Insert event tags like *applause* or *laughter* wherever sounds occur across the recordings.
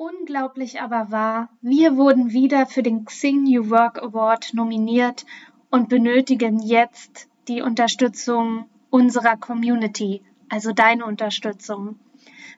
Unglaublich aber wahr, wir wurden wieder für den Xing New Work Award nominiert und benötigen jetzt die Unterstützung unserer Community, also deine Unterstützung.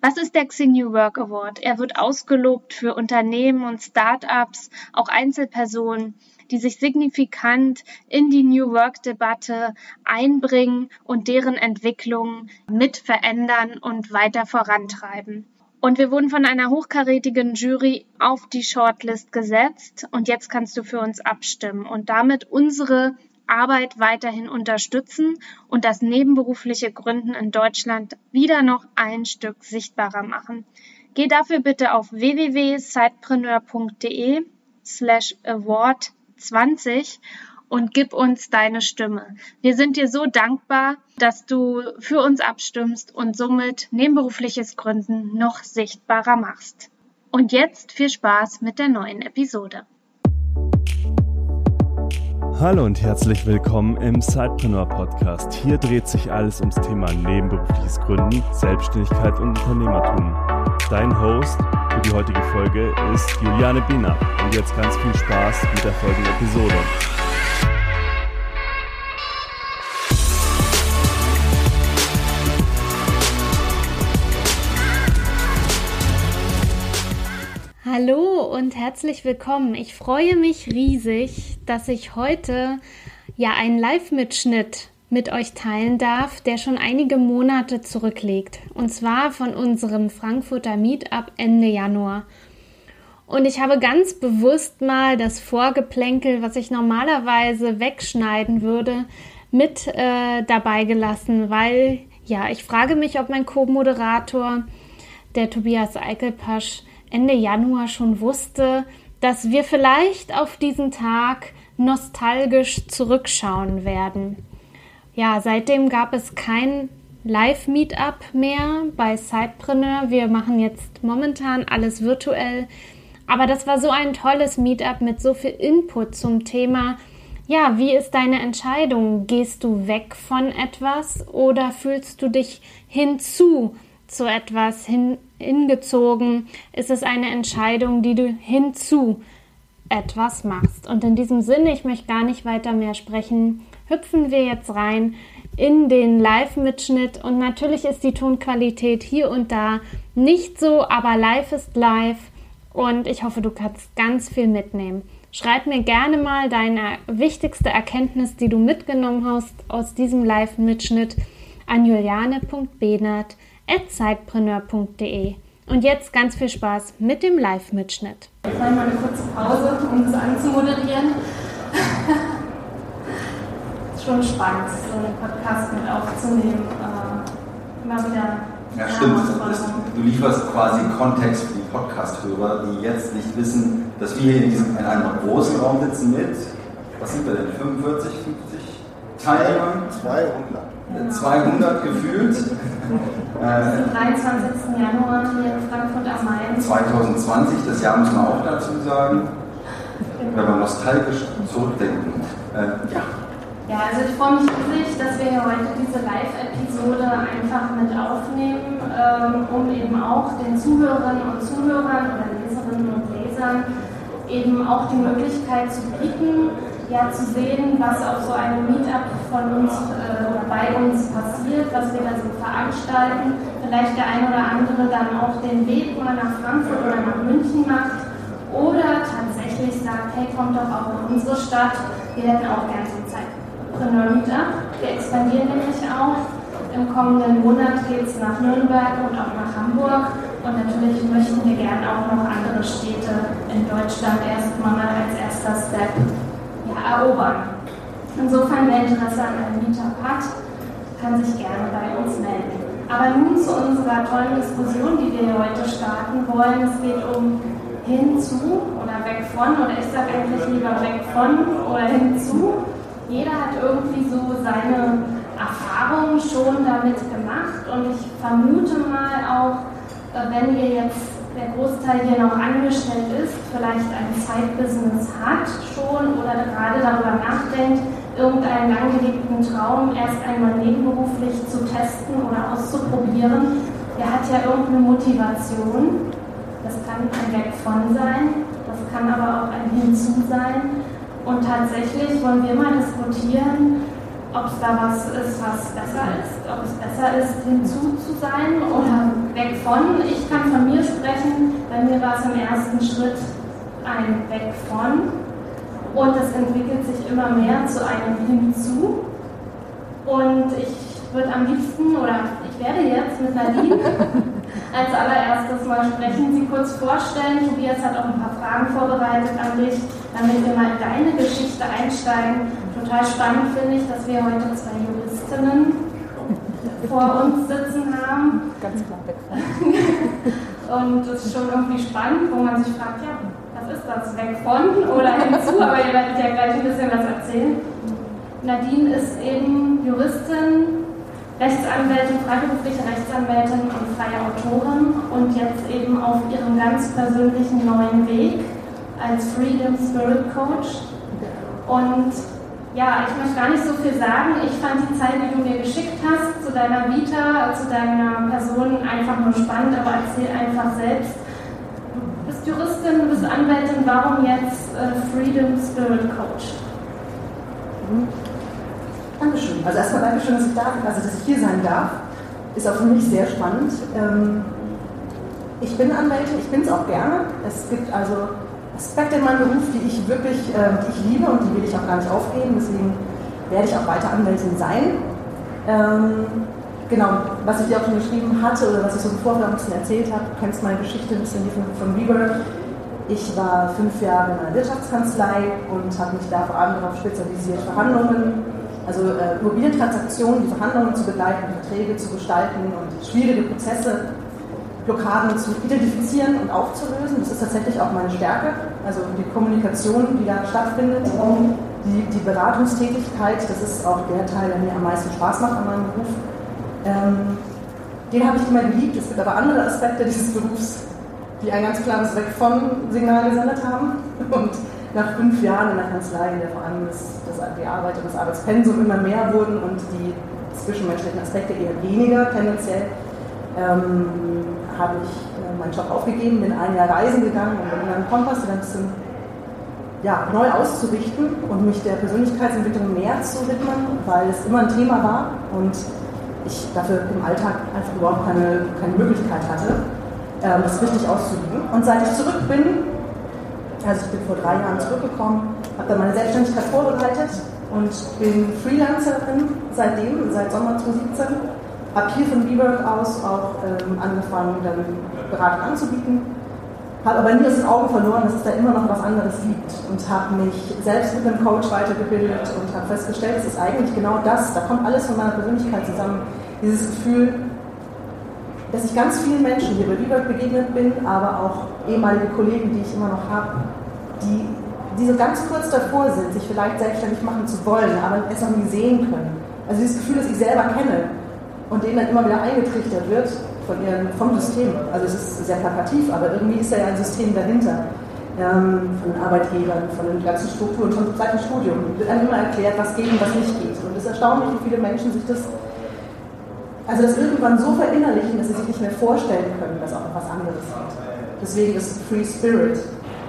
Was ist der Xing New Work Award? Er wird ausgelobt für Unternehmen und Startups, auch Einzelpersonen, die sich signifikant in die New Work Debatte einbringen und deren Entwicklung mit verändern und weiter vorantreiben. Und wir wurden von einer hochkarätigen Jury auf die Shortlist gesetzt und jetzt kannst du für uns abstimmen und damit unsere Arbeit weiterhin unterstützen und das nebenberufliche Gründen in Deutschland wieder noch ein Stück sichtbarer machen. Geh dafür bitte auf www.sidepreneur.de slash award 20 und gib uns deine Stimme. Wir sind dir so dankbar, dass du für uns abstimmst und somit nebenberufliches Gründen noch sichtbarer machst. Und jetzt viel Spaß mit der neuen Episode. Hallo und herzlich willkommen im Sidepreneur Podcast. Hier dreht sich alles ums Thema nebenberufliches Gründen, Selbstständigkeit und Unternehmertum. Dein Host für die heutige Folge ist Juliane Biener. Und jetzt ganz viel Spaß mit der folgenden Episode. Hallo und herzlich willkommen. Ich freue mich riesig, dass ich heute ja einen Live-Mitschnitt mit euch teilen darf, der schon einige Monate zurückliegt. Und zwar von unserem Frankfurter Meetup Ende Januar. Und ich habe ganz bewusst mal das Vorgeplänkel, was ich normalerweise wegschneiden würde, mit äh, dabei gelassen, weil ja, ich frage mich, ob mein Co-Moderator, der Tobias Eichelpasch, Ende Januar schon wusste, dass wir vielleicht auf diesen Tag nostalgisch zurückschauen werden. Ja, seitdem gab es kein Live-Meetup mehr bei Sidepreneur. Wir machen jetzt momentan alles virtuell. Aber das war so ein tolles Meetup mit so viel Input zum Thema. Ja, wie ist deine Entscheidung? Gehst du weg von etwas oder fühlst du dich hinzu zu etwas hin, hingezogen? Ist es eine Entscheidung, die du hinzu etwas machst? Und in diesem Sinne, ich möchte gar nicht weiter mehr sprechen, hüpfen wir jetzt rein in den Live-Mitschnitt. Und natürlich ist die Tonqualität hier und da nicht so, aber live ist live. Und ich hoffe, du kannst ganz viel mitnehmen. Schreib mir gerne mal deine wichtigste Erkenntnis, die du mitgenommen hast aus diesem Live-Mitschnitt an juliane.benert.com zeitpreneur.de. Und jetzt ganz viel Spaß mit dem Live-Mitschnitt. Ich mache mal eine kurze Pause, um das anzumoderieren. *laughs* schon spannend, so einen Podcast mit aufzunehmen. Äh, immer wieder. Ja, stimmt. du lieferst quasi Kontext für die Podcast-Hörer, die jetzt nicht wissen, dass wir hier in, diesem, in einem großen Raum sitzen mit, was sind wir denn, 45, 50 Teilnehmern? 200. 200 gefühlt. *laughs* Am 23. Januar hier in Frankfurt am Main. 2020, das Jahr müssen wir auch dazu sagen, wenn wir nostalgisch zurückdenken. Äh, ja. Ja, also ich freue mich riesig, dass wir hier heute diese Live-Episode einfach mit aufnehmen, ähm, um eben auch den Zuhörerinnen und Zuhörern oder Leserinnen und Lesern eben auch die Möglichkeit zu bieten, ja, zu sehen, was auf so einem Meetup von uns äh, oder bei uns passiert, was wir da so veranstalten. Vielleicht der ein oder andere dann auch den Weg mal nach Frankfurt oder nach München macht oder tatsächlich sagt, hey, kommt doch auch in unsere Stadt, wir hätten auch gerne Zeitpreneur-Meetup. Wir expandieren nämlich auch. Im kommenden Monat geht es nach Nürnberg und auch nach Hamburg. Und natürlich möchten wir gerne auch noch andere Städte in Deutschland erstmal als erster Step erobern. Insofern, wer Interesse an einem Meetup hat, kann sich gerne bei uns melden. Aber nun zu unserer tollen Diskussion, die wir heute starten wollen. Es geht um hinzu oder weg von, oder ich sage eigentlich lieber weg von oder hinzu. Jeder hat irgendwie so seine Erfahrungen schon damit gemacht und ich vermute mal auch, äh, wenn ihr jetzt der Großteil hier noch angestellt ist, vielleicht ein Zeitbusiness hat schon oder gerade darüber nachdenkt, irgendeinen langgehegten Traum erst einmal nebenberuflich zu testen oder auszuprobieren, der hat ja irgendeine Motivation. Das kann ein Weg von sein, das kann aber auch ein Hinzu sein. Und tatsächlich wollen wir mal diskutieren, ob es da was ist, was besser ist, ob es besser ist, hinzu zu sein oder weg von. Ich kann von mir sprechen, bei mir war es im ersten Schritt ein Weg von und es entwickelt sich immer mehr zu einem Hinzu. Und ich würde am liebsten, oder ich werde jetzt mit Nadine *laughs* als allererstes mal sprechen, sie kurz vorstellen. Tobias hat auch ein paar Fragen vorbereitet an dich, damit wir mal in deine Geschichte einsteigen. Total spannend finde ich, dass wir heute zwei Juristinnen vor uns sitzen haben. Ganz klar weg. *laughs* Und das ist schon irgendwie spannend, wo man sich fragt, ja, was ist das? Weg von oder hinzu? Aber ihr werdet ja gleich ein bisschen was erzählen. Nadine ist eben Juristin, Rechtsanwältin, freiberufliche Rechtsanwältin und freie Autorin und jetzt eben auf ihrem ganz persönlichen neuen Weg als Freedom Spirit Coach. Und ja, ich möchte gar nicht so viel sagen. Ich fand die Zeit, die du mir geschickt hast, zu deiner Vita, zu deiner Person einfach nur spannend, aber erzähl einfach selbst. Du bist Juristin, du bist Anwältin, warum jetzt äh, Freedom Spirit Coach? Mhm. Dankeschön. Also erstmal Dankeschön, dass ich da also dass ich hier sein darf. Ist auch für mich sehr spannend. Ähm, ich bin Anwältin, ich bin es auch gerne. Es gibt also Aspekte in meinem Beruf, die ich wirklich äh, die ich liebe und die will ich auch gar nicht aufgeben. Deswegen werde ich auch weiter Anwältin sein. Ähm, genau, was ich dir auch schon geschrieben hatte oder was ich so im Vorfeld ein bisschen erzählt habe, du kennst meine Geschichte ein bisschen von, von Weaver. Ich war fünf Jahre in einer Wirtschaftskanzlei und habe mich da vor allem darauf spezialisiert, Verhandlungen also äh, Immobilientransaktionen, die Verhandlungen zu begleiten, Verträge zu gestalten und schwierige Prozesse, Blockaden zu identifizieren und aufzulösen. Das ist tatsächlich auch meine Stärke. Also die Kommunikation, die da stattfindet, die, die Beratungstätigkeit, das ist auch der Teil, der mir am meisten Spaß macht an meinem Beruf. Ähm, den habe ich immer geliebt. Es gibt aber andere Aspekte dieses Berufs, die ein ganz klares Weg von Signal gesendet haben. Und nach fünf Jahren in der Kanzlei, in der vor allem das, das, die Arbeit und das Arbeitspensum immer mehr wurden und die zwischenmenschlichen Aspekte eher weniger tendenziell, ähm, habe ich äh, meinen Job aufgegeben, bin ein Jahr reisen gegangen und bin dann Kompass wieder ein bisschen ja, neu auszurichten und mich der Persönlichkeitsentwicklung mehr zu widmen, weil es immer ein Thema war und ich dafür im Alltag einfach überhaupt keine, keine Möglichkeit hatte, ähm, das richtig auszuüben. Und seit ich zurück bin, also ich bin vor drei Jahren zurückgekommen, habe dann meine Selbstständigkeit vorbereitet und bin Freelancerin seitdem, seit Sommer 2017. Habe hier von WeWork aus auch ähm, angefangen, dann Beratung anzubieten. Habe aber nie aus den Augen verloren, dass es da immer noch was anderes gibt und habe mich selbst mit einem Coach weitergebildet und habe festgestellt, es ist eigentlich genau das, da kommt alles von meiner Persönlichkeit zusammen. Dieses Gefühl, dass ich ganz vielen Menschen hier bei WeWork begegnet bin, aber auch ehemalige Kollegen, die ich immer noch habe, die, die so ganz kurz davor sind, sich vielleicht selbstständig machen zu wollen, aber es noch nie sehen können. Also dieses Gefühl, das ich selber kenne und denen dann immer wieder eingetrichtert wird von ihren, vom System. Also es ist sehr plakativ, aber irgendwie ist da ja ein System dahinter. Ähm, von Arbeitgebern, von den ganzen Strukturen, von seit dem Studium. Wird einem immer erklärt, was geht und was nicht geht. Und es ist erstaunlich, wie viele Menschen sich das also das irgendwann so verinnerlichen, dass sie sich nicht mehr vorstellen können, dass auch noch was anderes geht. Deswegen ist Free Spirit.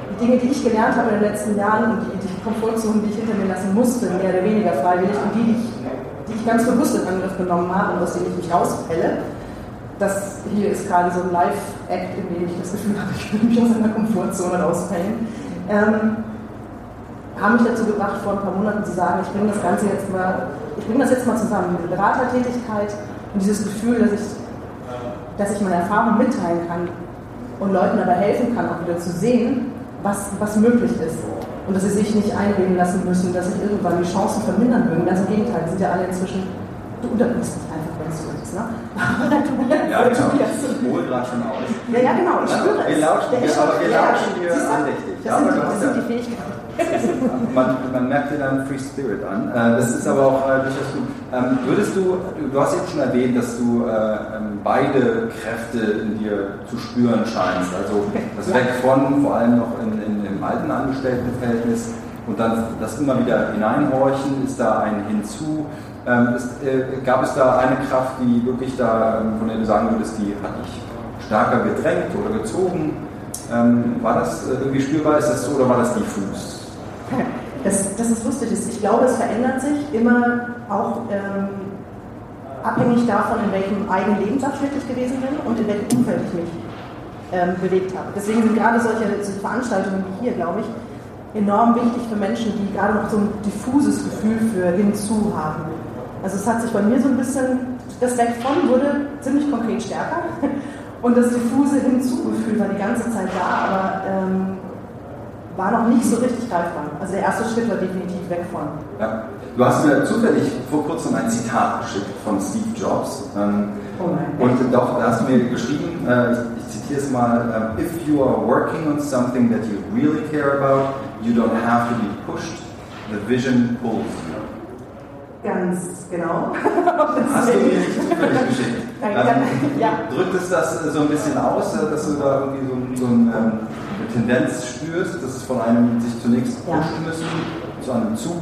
Die Dinge, die ich gelernt habe in den letzten Jahren und die, die Komfortzonen, die ich hinter mir lassen musste, mehr oder weniger freiwillig und die, die ich ganz bewusst in Angriff genommen habe und aus denen ich mich rauspelle, das hier ist gerade so ein Live-Act, in dem ich das Gefühl habe, ich will mich aus einer Komfortzone rauspellen. Ähm, haben mich dazu gebracht, vor ein paar Monaten zu sagen, ich bringe das Ganze jetzt mal, ich bringe das jetzt mal zusammen, mit Beratertätigkeit, und dieses Gefühl, dass ich, dass ich meine Erfahrung mitteilen kann und Leuten dabei helfen kann, auch wieder zu sehen, was, was möglich ist. Und dass sie sich nicht einreden lassen müssen, dass sich irgendwann die Chancen vermindern würden. Ganz im Gegenteil, die sind ja alle inzwischen, du unterbrichst mich einfach, wenn es so ist. Ne? *laughs* ja, genau. Ich hole gerade schon aus. Ja, ja, genau, ich spüre es. Wir lauschen dir, aber wir lauschen dir andächtig. Das, sind, das sind die Fähigkeiten *laughs* man, man, merkt dir dann Free Spirit an. Äh, das ist aber auch äh, durchaus gut. Ähm, würdest du, du hast jetzt schon erwähnt, dass du äh, ähm, beide Kräfte in dir zu spüren scheinst. Also das Weg von, vor allem noch in, in, im alten Angestelltenverhältnis und dann das immer wieder hineinhorchen, ist da ein Hinzu. Ähm, ist, gab es da eine Kraft, die wirklich da, von der du sagen würdest, die hat dich stärker gedrängt oder gezogen? War das irgendwie spürbar? Ist das so oder war das diffus? Das, das ist lustig. Ich glaube, es verändert sich immer auch ähm, abhängig davon, in welchem eigenen Lebensabschnitt ich gewesen bin und in welchem Umfeld ich mich ähm, bewegt habe. Deswegen sind gerade solche, Veranstaltungen wie hier, glaube ich, enorm wichtig für Menschen, die gerade noch so ein diffuses Gefühl für hinzu haben. Also es hat sich bei mir so ein bisschen, das Weg von wurde ziemlich konkret stärker *laughs* und das diffuse Hinzugefühl war die ganze Zeit da, aber ähm, war noch nicht so richtig greifbar. Also der erste Schritt war definitiv weg von. Ja. Du hast mir zufällig vor kurzem ein Zitat geschickt von Steve Jobs. Ähm, oh und doch, da hast du mir geschrieben, äh, ich, ich zitiere es mal, uh, if you are working on something that you really care about, you don't have to be pushed, the vision pulls you. Ganz genau. *laughs* Hast du mir nicht zufällig geschickt? Ähm, ja. Drückt es das so ein bisschen aus, äh, dass du da irgendwie so, so ein, ähm, Tendenz spürst, dass es von einem sich zunächst pushen müssen, zu einem Zug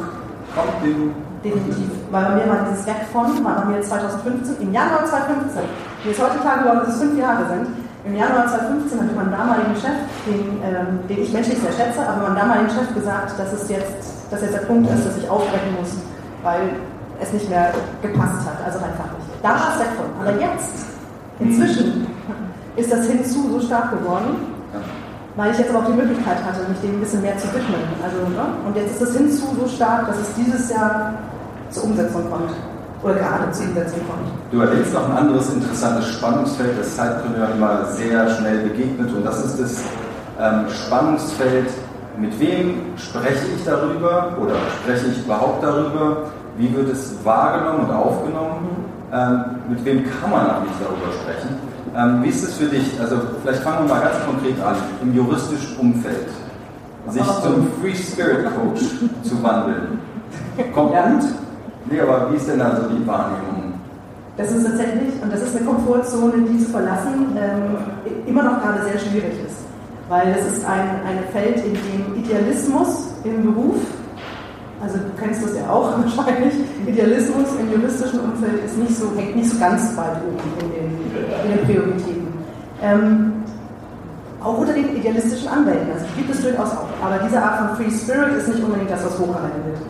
kommt, den Definitiv. Weil bei mir war dieses Weg von, war bei mir 2015, im Januar 2015, mir ist heute klar geworden, dass es fünf Jahre sind. Im Januar 2015 hat mein damaligen Chef, den, ähm, den ich menschlich sehr schätze, aber mein damaligen Chef gesagt, dass es jetzt, dass jetzt der Punkt ist, dass ich aufbrechen muss, weil es nicht mehr gepasst hat, also einfach nicht. Da war es weg von. Aber jetzt, inzwischen, ist das hinzu so stark geworden, weil ich jetzt aber auch die Möglichkeit hatte, mich dem ein bisschen mehr zu widmen. Also, ne? Und jetzt ist das hinzu so stark, dass es dieses Jahr zur Umsetzung kommt. Oder gerade zur Umsetzung kommt. Du erlebst noch ein anderes interessantes Spannungsfeld, das Zeitpreneur immer sehr schnell begegnet. Und das ist das ähm, Spannungsfeld, mit wem spreche ich darüber oder spreche ich überhaupt darüber? Wie wird es wahrgenommen und aufgenommen? Ähm, mit wem kann man eigentlich darüber sprechen? Ähm, wie ist es für dich? Also vielleicht fangen wir mal ganz konkret an, im juristischen Umfeld, sich zum Free Spirit Coach zu wandeln. Kommt ja. gut? Nee, aber wie ist denn also die Wahrnehmung? Das ist tatsächlich, und das ist eine Komfortzone, die zu verlassen ähm, immer noch gerade sehr schwierig ist. Weil das ist ein, ein Feld, in dem Idealismus im Beruf also du kennst das ja auch *laughs* wahrscheinlich. Idealismus im juristischen Umfeld ist nicht so, hängt nicht so ganz weit oben in den, in den Prioritäten. Ähm, auch unter den idealistischen Anwälten, also gibt es durchaus auch. Aber diese Art von Free Spirit ist nicht unbedingt das, was hochgehalten wird.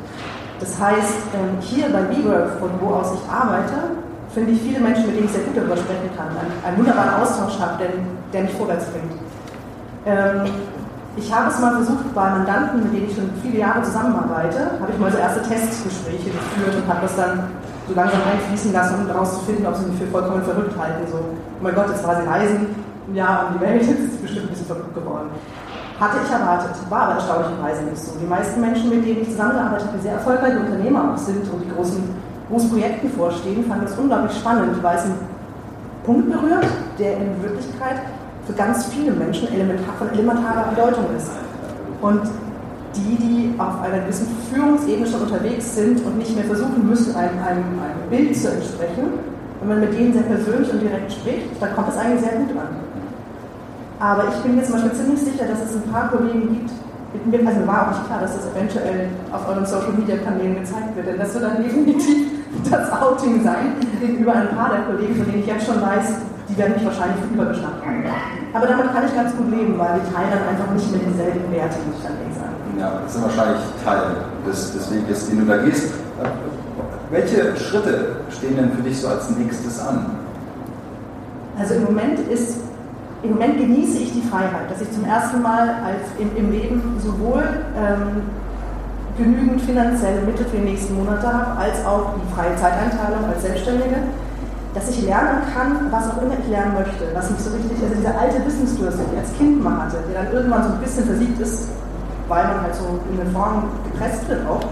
Das heißt, ähm, hier bei WeWork, von wo aus ich arbeite, finde ich viele Menschen, mit denen ich sehr gut darüber sprechen kann, einen, einen wunderbaren Austausch habe, der, der mich vorwärts bringt. Ähm, ich habe es mal versucht bei Mandanten, mit denen ich schon viele Jahre zusammenarbeite, habe ich mal so erste Testgespräche geführt und habe das dann so langsam einfließen lassen, um herauszufinden, ob sie mich für vollkommen verrückt halten. So, oh mein Gott, jetzt war sie reisen, ja, um die Welt, jetzt ist bestimmt ein bisschen verrückt geworden. Hatte ich erwartet, war aber erstaunlicherweise nicht so. Die meisten Menschen, mit denen ich zusammengearbeitet habe, die sehr erfolgreiche Unternehmer auch sind und die großen, großen Projekten vorstehen, fanden das unglaublich spannend, weil es einen Punkt berührt, der in Wirklichkeit für ganz viele Menschen elementar, von elementarer Bedeutung ist. Und die, die auf einer gewissen Führungsebene schon unterwegs sind und nicht mehr versuchen müssen, einem, einem, einem Bild zu entsprechen, wenn man mit denen sehr persönlich und direkt spricht, dann kommt es eigentlich sehr gut an. Aber ich bin mir zum Beispiel ziemlich sicher, dass es ein paar Kollegen gibt, mir, also war auch nicht klar, dass das eventuell auf euren Social Media Kanälen gezeigt wird, denn das wird dann *laughs* definitiv das Outing sein gegenüber ein paar der Kollegen, von denen ich jetzt schon weiß, werden mich wahrscheinlich für übergeschnappt haben. Aber damit kann ich ganz gut leben, weil wir teilen dann einfach nicht mehr dieselben Werte, muss ich dann sagen. Ja, das sind wahrscheinlich Teil des, des Weges, den du da gehst. Welche Schritte stehen denn für dich so als nächstes an? Also im Moment ist, im Moment genieße ich die Freiheit, dass ich zum ersten Mal als im, im Leben sowohl ähm, genügend finanzielle Mittel für die nächsten Monate habe, als auch die freie Zeiteinteilung als Selbstständige dass ich lernen kann, was auch immer ich lernen möchte, was mich so richtig, also dieser alte Wissensdurst, den ich als Kind mal hatte, der dann irgendwann so ein bisschen versiegt ist, weil man halt so in eine Form gepresst wird auch,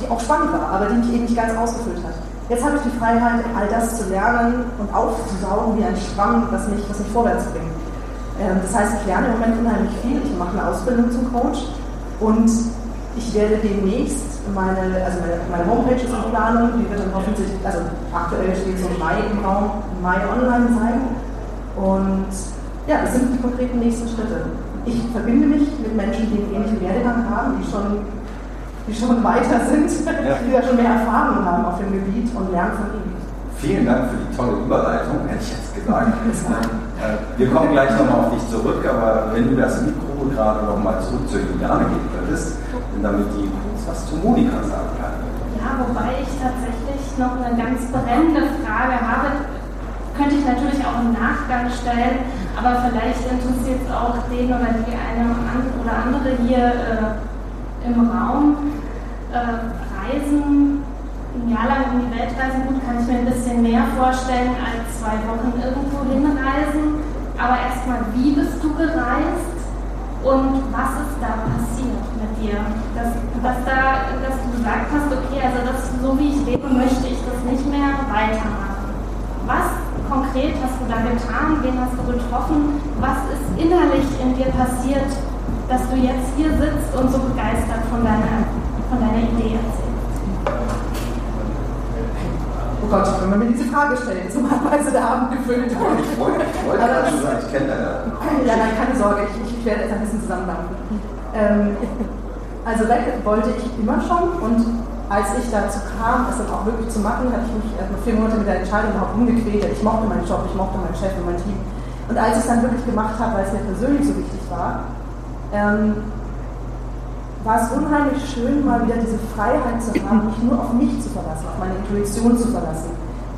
die auch spannend war, aber die mich eben nicht ganz ausgefüllt hat. Jetzt habe ich die Freiheit, all das zu lernen und aufzusaugen wie ein Schwamm, was mich, was mich vorwärts bringt. Ähm, das heißt, ich lerne im Moment unheimlich viel, ich mache eine Ausbildung zum Coach und ich werde demnächst meine, also meine, meine Homepage ist in Planung, die wird dann hoffentlich, also aktuell steht so Mai im Raum, Mai online sein. Und ja, das sind die konkreten nächsten Schritte. Ich verbinde mich mit Menschen, die einen ähnlichen Werdegang haben, die schon, die schon *laughs* weiter sind, ja. die da schon mehr Erfahrung haben auf dem Gebiet und lernen von ihnen. Vielen Dank für die tolle Überleitung, hätte ich jetzt gesagt. *laughs* Äh, wir kommen gleich nochmal auf dich zurück, aber wenn du das Mikro gerade nochmal zurück zur Juliane geben könntest, damit die kurz was zu Monika sagen kann. Ja, wobei ich tatsächlich noch eine ganz brennende Frage habe. Könnte ich natürlich auch im Nachgang stellen, aber vielleicht interessiert es auch den oder die eine oder andere hier äh, im Raum. Äh, Reisen ein Jahr lang um die Welt reisen, gut, kann ich mir ein bisschen mehr vorstellen als zwei Wochen irgendwo hinreisen. Aber erstmal, wie bist du gereist und was ist da passiert mit dir? Dass, dass, da, dass du gesagt hast, okay, also das, so wie ich lebe, möchte ich das nicht mehr weitermachen. Was konkret hast du da getan? Wen hast du getroffen? Was ist innerlich in dir passiert, dass du jetzt hier sitzt und so begeistert von deiner, von deiner Idee erzählst? Gott, wenn man mir diese Frage stellt, ist normalerweise der Abend gefüllt. Ich wollte, ich wollte gerade schon sagen, ich kenne deine. Ja, keine Sorge, ich, ich werde jetzt ein bisschen zusammendampfen. Ähm, also weg wollte ich immer schon und als ich dazu kam, es dann auch wirklich zu machen, hatte ich mich erstmal vier Monate mit der Entscheidung überhaupt umgequält. Ich mochte meinen Job, ich mochte meinen Chef und mein Team. Und als ich es dann wirklich gemacht habe, weil es mir persönlich so wichtig war, ähm, war es unheimlich schön, mal wieder diese Freiheit zu haben, mich nur auf mich zu verlassen, auf meine Intuition zu verlassen.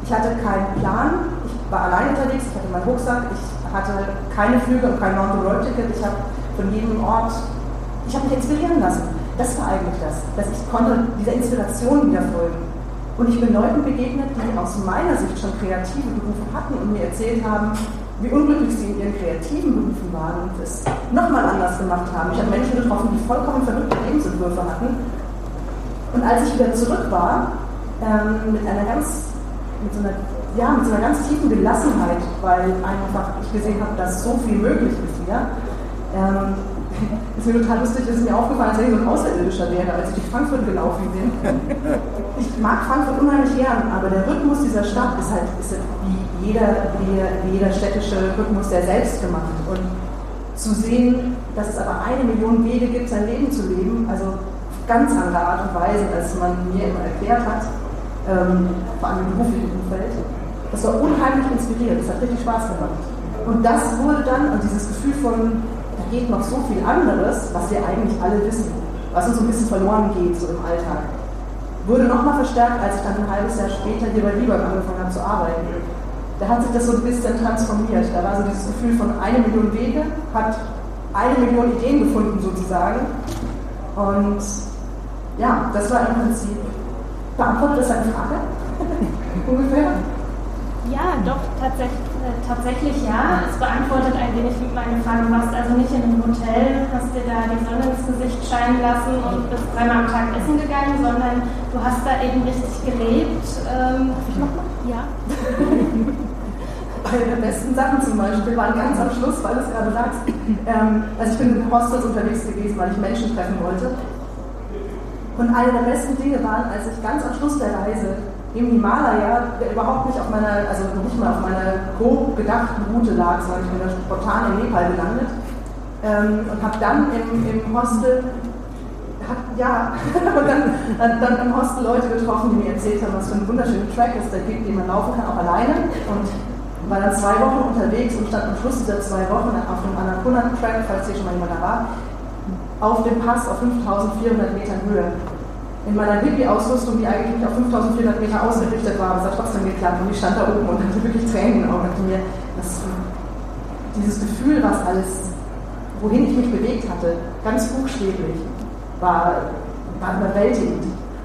Ich hatte keinen Plan, ich war allein unterwegs, ich hatte meinen Rucksack, ich hatte keine Flüge und kein Non-Road-Ticket, ich habe von jedem Ort, ich habe mich inspirieren lassen. Das war eigentlich das, dass ich konnte dieser Inspiration wieder folgen. Und ich bin Leuten begegnet, die aus meiner Sicht schon kreative Berufe hatten und mir erzählt haben, wie unglücklich sie in ihren kreativen Berufen waren und es nochmal anders gemacht haben. Ich habe Menschen getroffen, die vollkommen verrückte Lebensentwürfe hatten. Und als ich wieder zurück war, ähm, mit einer ganz, mit so einer, ja, mit so einer ganz tiefen Gelassenheit, weil einfach ich gesehen habe, dass so viel möglich ist hier, ähm, *laughs* ist mir total lustig, ist mir aufgefallen, als wenn ich so ein Außerirdischer wäre, als ich durch Frankfurt gelaufen bin. *laughs* Ich mag Frankfurt unheimlich gern, aber der Rhythmus dieser Stadt ist halt, ist halt wie, jeder, wie, jeder städtische Rhythmus der selbst gemacht. Und zu sehen, dass es aber eine Million Wege gibt, sein Leben zu leben, also ganz andere Art und Weise, als man mir immer erklärt hat, ähm, vor allem im beruflichen Umfeld. Das war unheimlich inspirierend, das hat richtig Spaß gemacht. Und das wurde dann, und dieses Gefühl von, geht noch so viel anderes, was wir eigentlich alle wissen, was uns so ein bisschen verloren geht so im Alltag. Wurde nochmal verstärkt, als ich dann ein halbes Jahr später hier bei Lieber angefangen habe zu arbeiten. Da hat sich das so ein bisschen transformiert. Da war so dieses Gefühl von eine Million Wege, hat eine Million Ideen gefunden sozusagen. Und ja, das war im Prinzip. Beantwortet das eine Frage? *laughs* Ungefähr? Ja, doch, tatsächlich, äh, tatsächlich ja. Es beantwortet ein wenig meine Frage. Du warst also nicht in einem Hotel, hast dir da die Sonne ins Gesicht scheinen lassen und bist dreimal am Tag essen gegangen, sondern du hast da eben richtig gelebt. Ähm, ich nochmal? Ja. *laughs* Eine der besten Sachen zum Beispiel waren ganz am Schluss, weil du es gerade sagst. Ähm, also ich bin in Hostels unterwegs gewesen, weil ich Menschen treffen wollte. Und eine der besten Dinge waren, als ich ganz am Schluss der Reise im Himalaya, der überhaupt nicht auf meiner, also nicht mal auf meiner grob gedachten Route lag, sondern ich bin da spontan in Nepal gelandet ähm, und habe dann im, im Hostel, hab, ja, *laughs* und dann, dann, im Hostel Leute getroffen, die mir erzählt haben, was für einen wunderschönen Track es da gibt, den man laufen kann, auch alleine. Und war dann zwei Wochen unterwegs und stand am Schluss dieser zwei Wochen auf dem Annapurna-Track, falls hier schon mal jemand da war, auf dem Pass auf 5400 Metern Höhe in meiner Hippie-Ausrüstung, die eigentlich auf 5400 Meter ausgerichtet war, aber es hat trotzdem geklappt und ich stand da oben und hatte wirklich Tränen in den Augen mir, das, dieses Gefühl, was alles, wohin ich mich bewegt hatte, ganz buchstäblich, war, war überwältigend.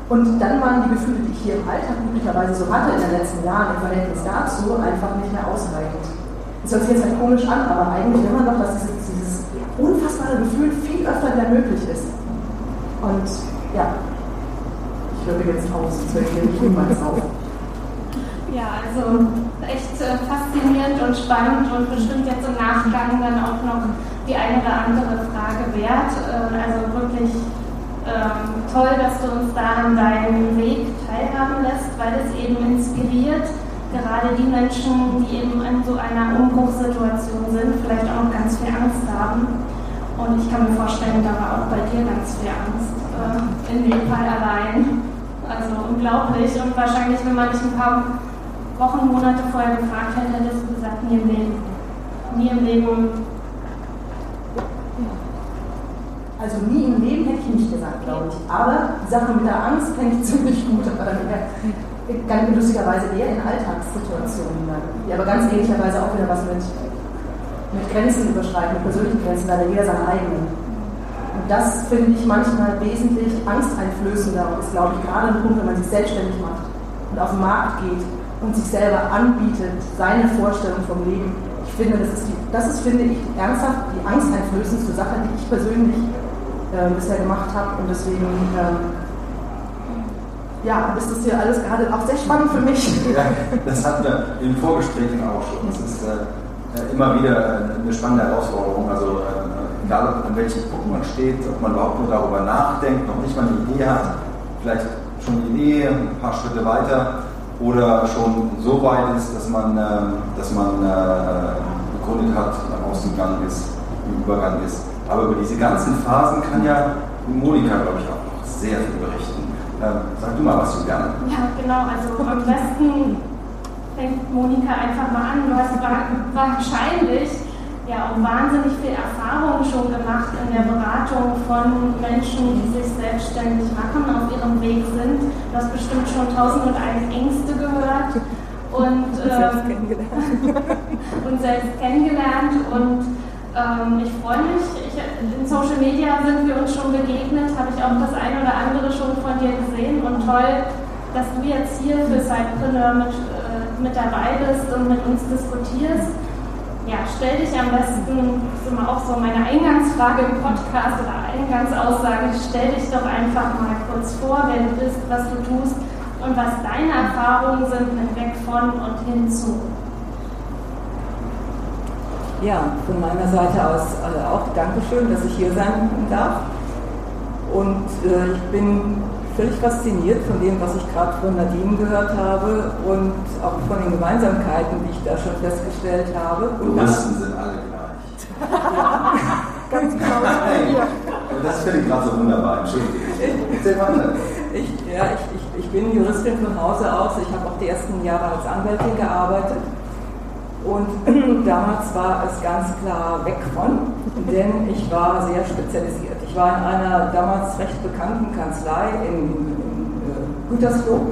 Und dann waren die Gefühle, die ich hier im Alltag üblicherweise so hatte in den letzten Jahren im Verhältnis dazu, einfach nicht mehr ausreichend. Das hört sich jetzt halt komisch an, aber eigentlich man doch, dass dieses, dieses unfassbare Gefühl viel öfter wieder möglich ist. Und ja, höre jetzt aus, nicht niemals auf. Ja, also echt äh, faszinierend und spannend und bestimmt jetzt im Nachgang dann auch noch die eine oder andere Frage wert. Äh, also wirklich ähm, toll, dass du uns da an deinem Weg teilhaben lässt, weil es eben inspiriert, gerade die Menschen, die eben in so einer Umbruchssituation sind, vielleicht auch noch ganz viel Angst haben. Und ich kann mir vorstellen, da war auch bei dir ganz viel Angst äh, in Nepal allein. Also unglaublich. Und wahrscheinlich, wenn man dich ein paar Wochen, Monate vorher gefragt hätte, hättest du gesagt, nie im Leben. nie im Leben. Also nie im Leben hätte ich nicht gesagt, glaube ich. Aber die Sache mit der Angst kenne ich ziemlich gut. Aber dann ganz lustigerweise eher in Alltagssituationen, die aber ganz ähnlicherweise auch wieder was mit, mit Grenzen überschreiten, mit persönlichen Grenzen, da jeder seine eigenen. Das finde ich manchmal wesentlich angsteinflößender und ist, glaube ich, gerade ein Punkt, wenn man sich selbstständig macht und auf den Markt geht und sich selber anbietet, seine Vorstellung vom Leben. Ich finde, das ist, die, das ist finde ich, ernsthaft die angsteinflößendste Sache, die ich persönlich äh, bisher gemacht habe. Und deswegen ähm, ja, ist das hier alles gerade auch sehr spannend für mich. *laughs* Ja, das hatten wir in Vorgesprächen auch schon. Das ist äh, immer wieder eine spannende Herausforderung. Also äh, egal, an welchem Punkt man steht, ob man überhaupt nur darüber nachdenkt, noch nicht mal eine Idee hat, vielleicht schon eine Idee, ein paar Schritte weiter oder schon so weit ist, dass man, äh, dass man äh, begründet hat, nach außen gegangen ist, im Übergang ist. Aber über diese ganzen Phasen kann ja Monika, glaube ich, auch noch sehr viel berichten. Ähm, sag du mal was, Juliane. Ja, genau. Also am besten fängt Monika einfach mal an. Du hast wahrscheinlich ja auch wahnsinnig viel Erfahrung schon gemacht in der Beratung von Menschen, die sich selbstständig machen, auf ihrem Weg sind. Du hast bestimmt schon tausend und ein Ängste gehört und, *laughs* ähm, selbst kennengelernt. *laughs* und selbst kennengelernt und ähm, ich freue mich, ich, in Social Media sind wir uns schon begegnet, habe ich auch das eine oder andere schon von dir gesehen und toll, dass du jetzt hier für Sidepreneur mit, äh, mit dabei bist und mit uns diskutierst. Ja, stell dich am besten, das ist immer auch so meine Eingangsfrage im Podcast oder Eingangsaussage, stell dich doch einfach mal kurz vor, wer du bist, was du tust und was deine Erfahrungen sind mit weg von und hinzu. Ja, von meiner Seite aus äh, auch Dankeschön, dass ich hier sein darf. Und äh, ich bin völlig fasziniert von dem, was ich gerade von Nadine gehört habe und auch von den Gemeinsamkeiten, die ich da schon festgestellt habe. Juristen sind alle gleich. ja, ganz genau. Ja. Das finde ich gerade so wunderbar. Entschuldigung. Weiter. Ich, ja, ich, ich, ich bin Juristin von Hause aus. Ich habe auch die ersten Jahre als Anwältin gearbeitet und *clears throat* damals war es ganz klar weg von, denn ich war sehr spezialisiert. Ich war in einer damals recht bekannten Kanzlei in, in, in äh, Gütersloh.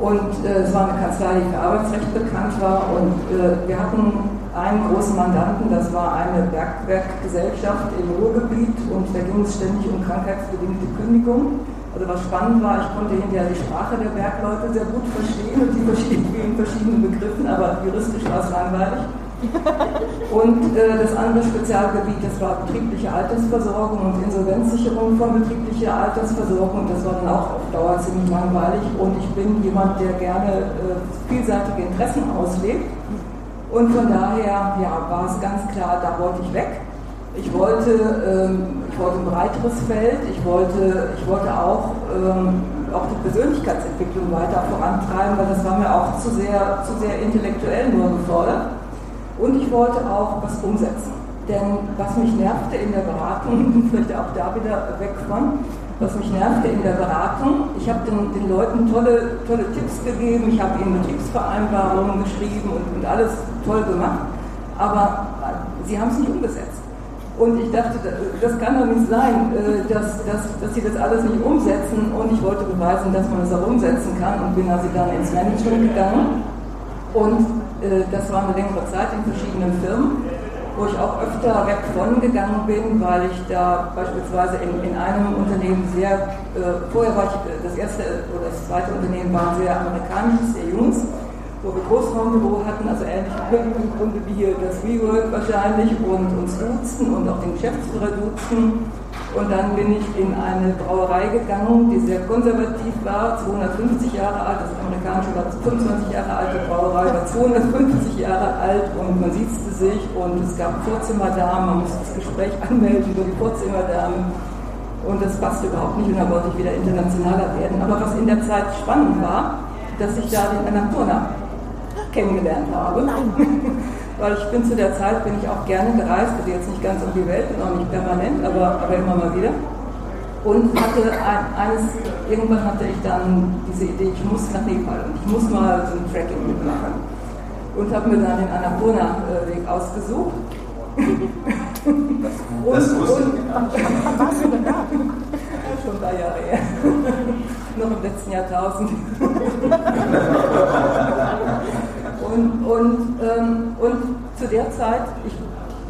Und äh, es war eine Kanzlei, die für Arbeitsrecht bekannt war. Und äh, wir hatten einen großen Mandanten, das war eine Bergwerkgesellschaft im Ruhrgebiet. Und da ging es ständig um krankheitsbedingte Kündigung. Also was spannend war, ich konnte hinterher die Sprache der Bergleute sehr gut verstehen und die verschiedenen, verschiedenen Begriffen, aber juristisch war es langweilig. Und äh, das andere Spezialgebiet, das war betriebliche Altersversorgung und Insolvenzsicherung von betrieblicher Altersversorgung. Das war dann auch auf Dauer ziemlich langweilig. Und ich bin jemand, der gerne äh, vielseitige Interessen auslebt. Und von daher ja, war es ganz klar, da wollte ich weg. Ich wollte, ähm, ich wollte ein breiteres Feld, ich wollte, ich wollte auch, ähm, auch die Persönlichkeitsentwicklung weiter vorantreiben, weil das war mir auch zu sehr, zu sehr intellektuell nur gefordert. Und ich wollte auch was umsetzen. Denn was mich nervte in der Beratung, *laughs* vielleicht auch da wieder weg von, was mich nervte in der Beratung, ich habe den, den Leuten tolle, tolle Tipps gegeben, ich habe ihnen Betriebsvereinbarungen geschrieben und, und alles toll gemacht, aber sie haben es nicht umgesetzt. Und ich dachte, das kann doch nicht sein, äh, dass, dass, dass sie das alles nicht umsetzen. Und ich wollte beweisen, dass man es auch umsetzen kann und bin also dann ins Management gegangen. Und äh, das war eine längere Zeit in verschiedenen Firmen, wo ich auch öfter weg von gegangen bin, weil ich da beispielsweise in, in einem Unternehmen sehr, äh, vorher war ich, das erste oder das zweite Unternehmen war ein sehr amerikanisches, sehr junges wo wir Großraumbüro hatten, also ähnlich im Grunde wie hier das WeWork wahrscheinlich und uns duzen und auch den Geschäftsführer duzen. Und dann bin ich in eine Brauerei gegangen, die sehr konservativ war, 250 Jahre alt, das amerikanische war 25 Jahre alte Brauerei, war 250 Jahre alt und man siezte sich und es gab Vorzimmerdamen, man musste das Gespräch anmelden über die Vorzimmerdamen und das passte überhaupt nicht und da wollte ich wieder internationaler werden. Aber was in der Zeit spannend war, dass ich da den Annapurna kennengelernt habe. Nein. *laughs* Weil ich bin zu der Zeit, bin ich auch gerne gereist, also jetzt nicht ganz um die Welt und auch nicht permanent, aber, aber immer mal wieder. Und hatte ein, eines, irgendwann hatte ich dann diese Idee, ich muss nach Nepal und ich muss mal so ein Tracking mitmachen. und habe mir dann den Annapurna-Weg ausgesucht. *laughs* und, das wusste und, ich. *laughs* Da? Schon ein paar Jahre her. *laughs* Noch im letzten Jahrtausend. Und, und, ähm, und zu der Zeit, ich,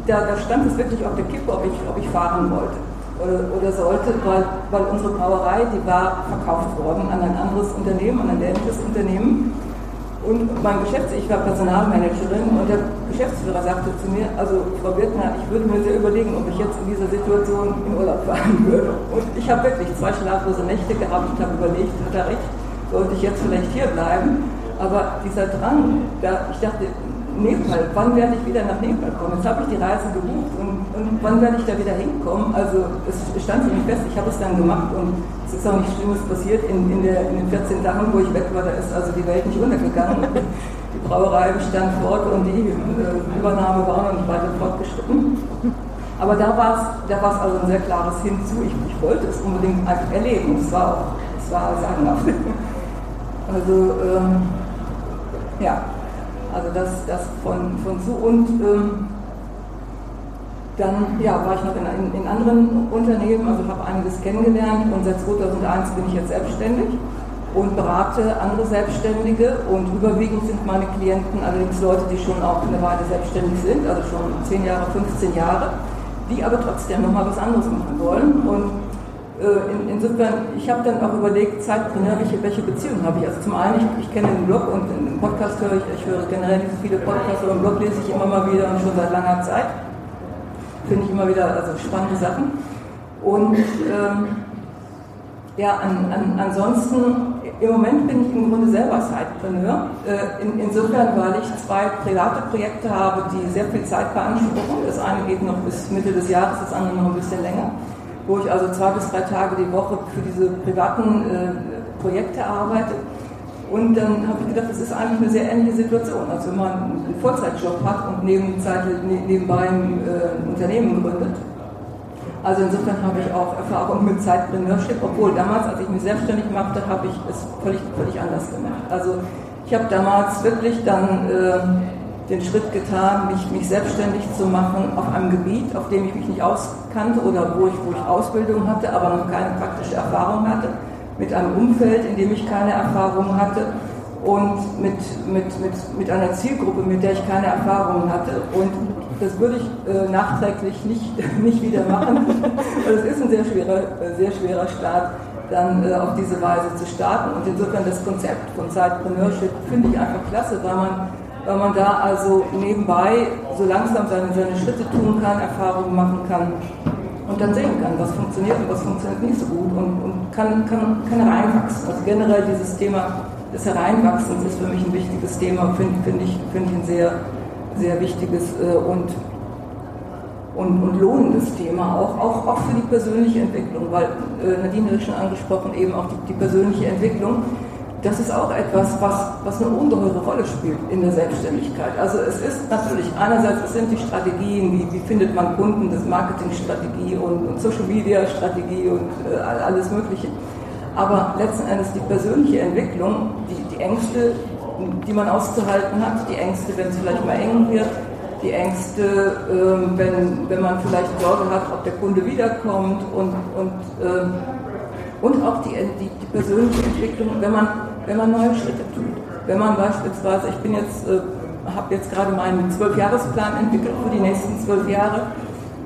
da, da stand es wirklich auf der Kippe, ob ich, ob ich fahren wollte oder, oder sollte, weil, weil unsere Brauerei, die war verkauft worden an ein anderes Unternehmen, an ein dänisches Unternehmen. Und mein Geschäftsführer, ich war Personalmanagerin und der Geschäftsführer sagte zu mir, also Frau Wirtner, ich würde mir sehr überlegen, ob ich jetzt in dieser Situation in Urlaub fahren würde. Und ich habe wirklich zwei schlaflose Nächte gehabt und habe überlegt, hat er recht, sollte ich jetzt vielleicht hier bleiben. Aber dieser Drang, da, ich dachte, Nepal, wann werde ich wieder nach Nepal kommen? Jetzt habe ich die Reise gebucht und, und wann werde ich da wieder hinkommen? Also es stand für mich fest, ich habe es dann gemacht und es ist auch nichts Schlimmes passiert. In, in, der, in den 14 Tagen, wo ich weg war, da ist also die Welt nicht untergegangen. *laughs* Die Brauerei bestand fort und die äh, Übernahme war noch nicht weiter fortgeschritten. Aber da war es da also ein sehr klares Hinzu. Ich, ich wollte es unbedingt einfach erleben. Es war es war sagenhaft. *laughs* Also, ähm, ja, also das, das von, von zu. Und ähm, dann ja, war ich noch in, in, anderen Unternehmen, also habe einiges kennengelernt und seit 2001 bin ich jetzt selbstständig und berate andere Selbstständige und überwiegend sind meine Klienten allerdings Leute, die schon auch eine Weile selbstständig sind, also schon 10 Jahre, 15 Jahre, die aber trotzdem nochmal was anderes machen wollen und in, insofern, ich habe dann auch überlegt, Zeitpreneur, welche, welche Beziehungen habe ich? Also zum einen, ich, ich kenne den Blog und den Podcast höre ich, ich höre generell nicht so viele Podcasts, aber im Blog lese ich immer mal wieder und schon seit langer Zeit. Finde ich immer wieder also spannende Sachen. Und ähm, ja, an, an, ansonsten, im Moment bin ich im Grunde selber Zeitpreneur. Äh, in, insofern, weil ich zwei private Projekte habe, die sehr viel Zeit beanspruchen. Das eine geht noch bis Mitte des Jahres, das andere noch ein bisschen länger wo ich also zwei bis drei Tage die Woche für diese privaten äh, Projekte arbeite. Und dann habe ich gedacht, das ist eigentlich eine sehr ähnliche Situation. Also wenn man einen Vollzeitjob hat und ne, nebenbei ein äh, Unternehmen gründet. Also insofern habe ich auch Erfahrung mit Zeitpreneurship, obwohl damals, als ich mich selbstständig machte, habe ich es völlig, völlig anders gemacht. Also ich habe damals wirklich dann äh, den Schritt getan, mich, mich selbstständig zu machen auf einem Gebiet, auf dem ich mich nicht auskannte oder wo ich, wo ich Ausbildung hatte, aber noch keine praktische Erfahrung hatte, mit einem Umfeld, in dem ich keine Erfahrung hatte und mit, mit, mit, mit einer Zielgruppe, mit der ich keine Erfahrung hatte. Und das würde ich äh, nachträglich nicht, *laughs* nicht wieder machen. Es ist ein sehr schwerer, sehr schwerer Start, dann äh, auf diese Weise zu starten. Und insofern das Konzept von Zeitpreneurship finde ich einfach klasse, weil man weil man da also nebenbei so langsam seine, seine Schritte tun kann, Erfahrungen machen kann und dann sehen kann, was funktioniert und was funktioniert nicht so gut und, und kann, kann, kann reinwachsen. Also generell dieses Thema des Hereinwachsens ist für mich ein wichtiges Thema, finde find ich, find ich ein sehr, sehr wichtiges äh, und, und, und lohnendes Thema, auch, auch, auch für die persönliche Entwicklung, weil äh, Nadine hat schon angesprochen, eben auch die, die persönliche Entwicklung das ist auch etwas, was, was eine ungeheure Rolle spielt in der Selbstständigkeit. Also es ist natürlich einerseits, es sind die Strategien, wie, wie findet man Kunden, das Marketingstrategie und, und Social Media Strategie und äh, alles Mögliche. Aber letzten Endes die persönliche Entwicklung, die, die Ängste, die man auszuhalten hat, die Ängste, wenn es vielleicht mal eng wird, die Ängste, äh, wenn, wenn man vielleicht Sorge hat, ob der Kunde wiederkommt und, und, äh, und auch die, die, die persönliche Entwicklung, wenn man wenn man neue Schritte tut. Wenn man beispielsweise, ich bin jetzt, äh, habe jetzt gerade meinen Zwölfjahresplan entwickelt für die nächsten zwölf Jahre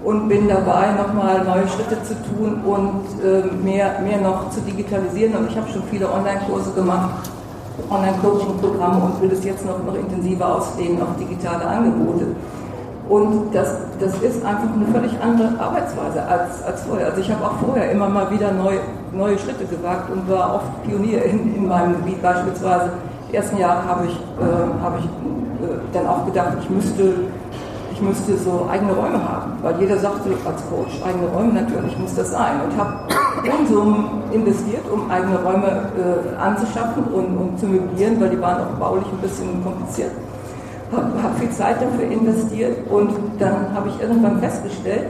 und bin dabei, nochmal neue Schritte zu tun und äh, mehr, mehr noch zu digitalisieren. Und ich habe schon viele Online-Kurse gemacht, Online-Coaching-Programme und will das jetzt noch, noch intensiver ausdehnen auf digitale Angebote. Und das, das ist einfach eine völlig andere Arbeitsweise als, als vorher. Also ich habe auch vorher immer mal wieder neu, neue Schritte gewagt und war oft Pionier in, in meinem Gebiet. Beispielsweise die ersten Jahre habe ich, äh, hab ich äh, dann auch gedacht, ich müsste, ich müsste so eigene Räume haben. Weil jeder sagte als Coach, eigene Räume natürlich muss das sein. Und habe Unsummen investiert, um eigene Räume äh, anzuschaffen und, und zu möblieren, weil die waren auch baulich ein bisschen kompliziert habe hab viel Zeit dafür investiert und dann habe ich irgendwann festgestellt,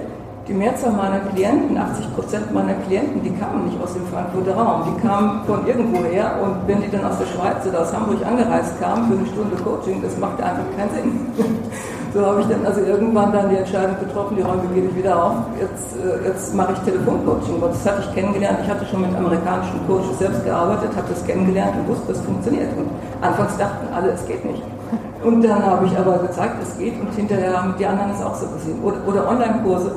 die Mehrzahl meiner Klienten, 80 Prozent meiner Klienten, die kamen nicht aus dem Frankfurter Raum, die kamen von irgendwoher und wenn die dann aus der Schweiz oder aus Hamburg angereist kamen für eine Stunde Coaching, das machte einfach keinen Sinn. *laughs* so habe ich dann also irgendwann dann die Entscheidung getroffen, die Räume gebe ich wieder auf, jetzt, äh, jetzt mache ich Telefoncoaching, das hatte ich kennengelernt, ich hatte schon mit amerikanischen Coaches selbst gearbeitet, habe das kennengelernt und wusste, das funktioniert. Und anfangs dachten alle, es geht nicht. Und dann habe ich aber gezeigt, es geht und hinterher haben die anderen es auch so gesehen. Oder, oder Online-Kurse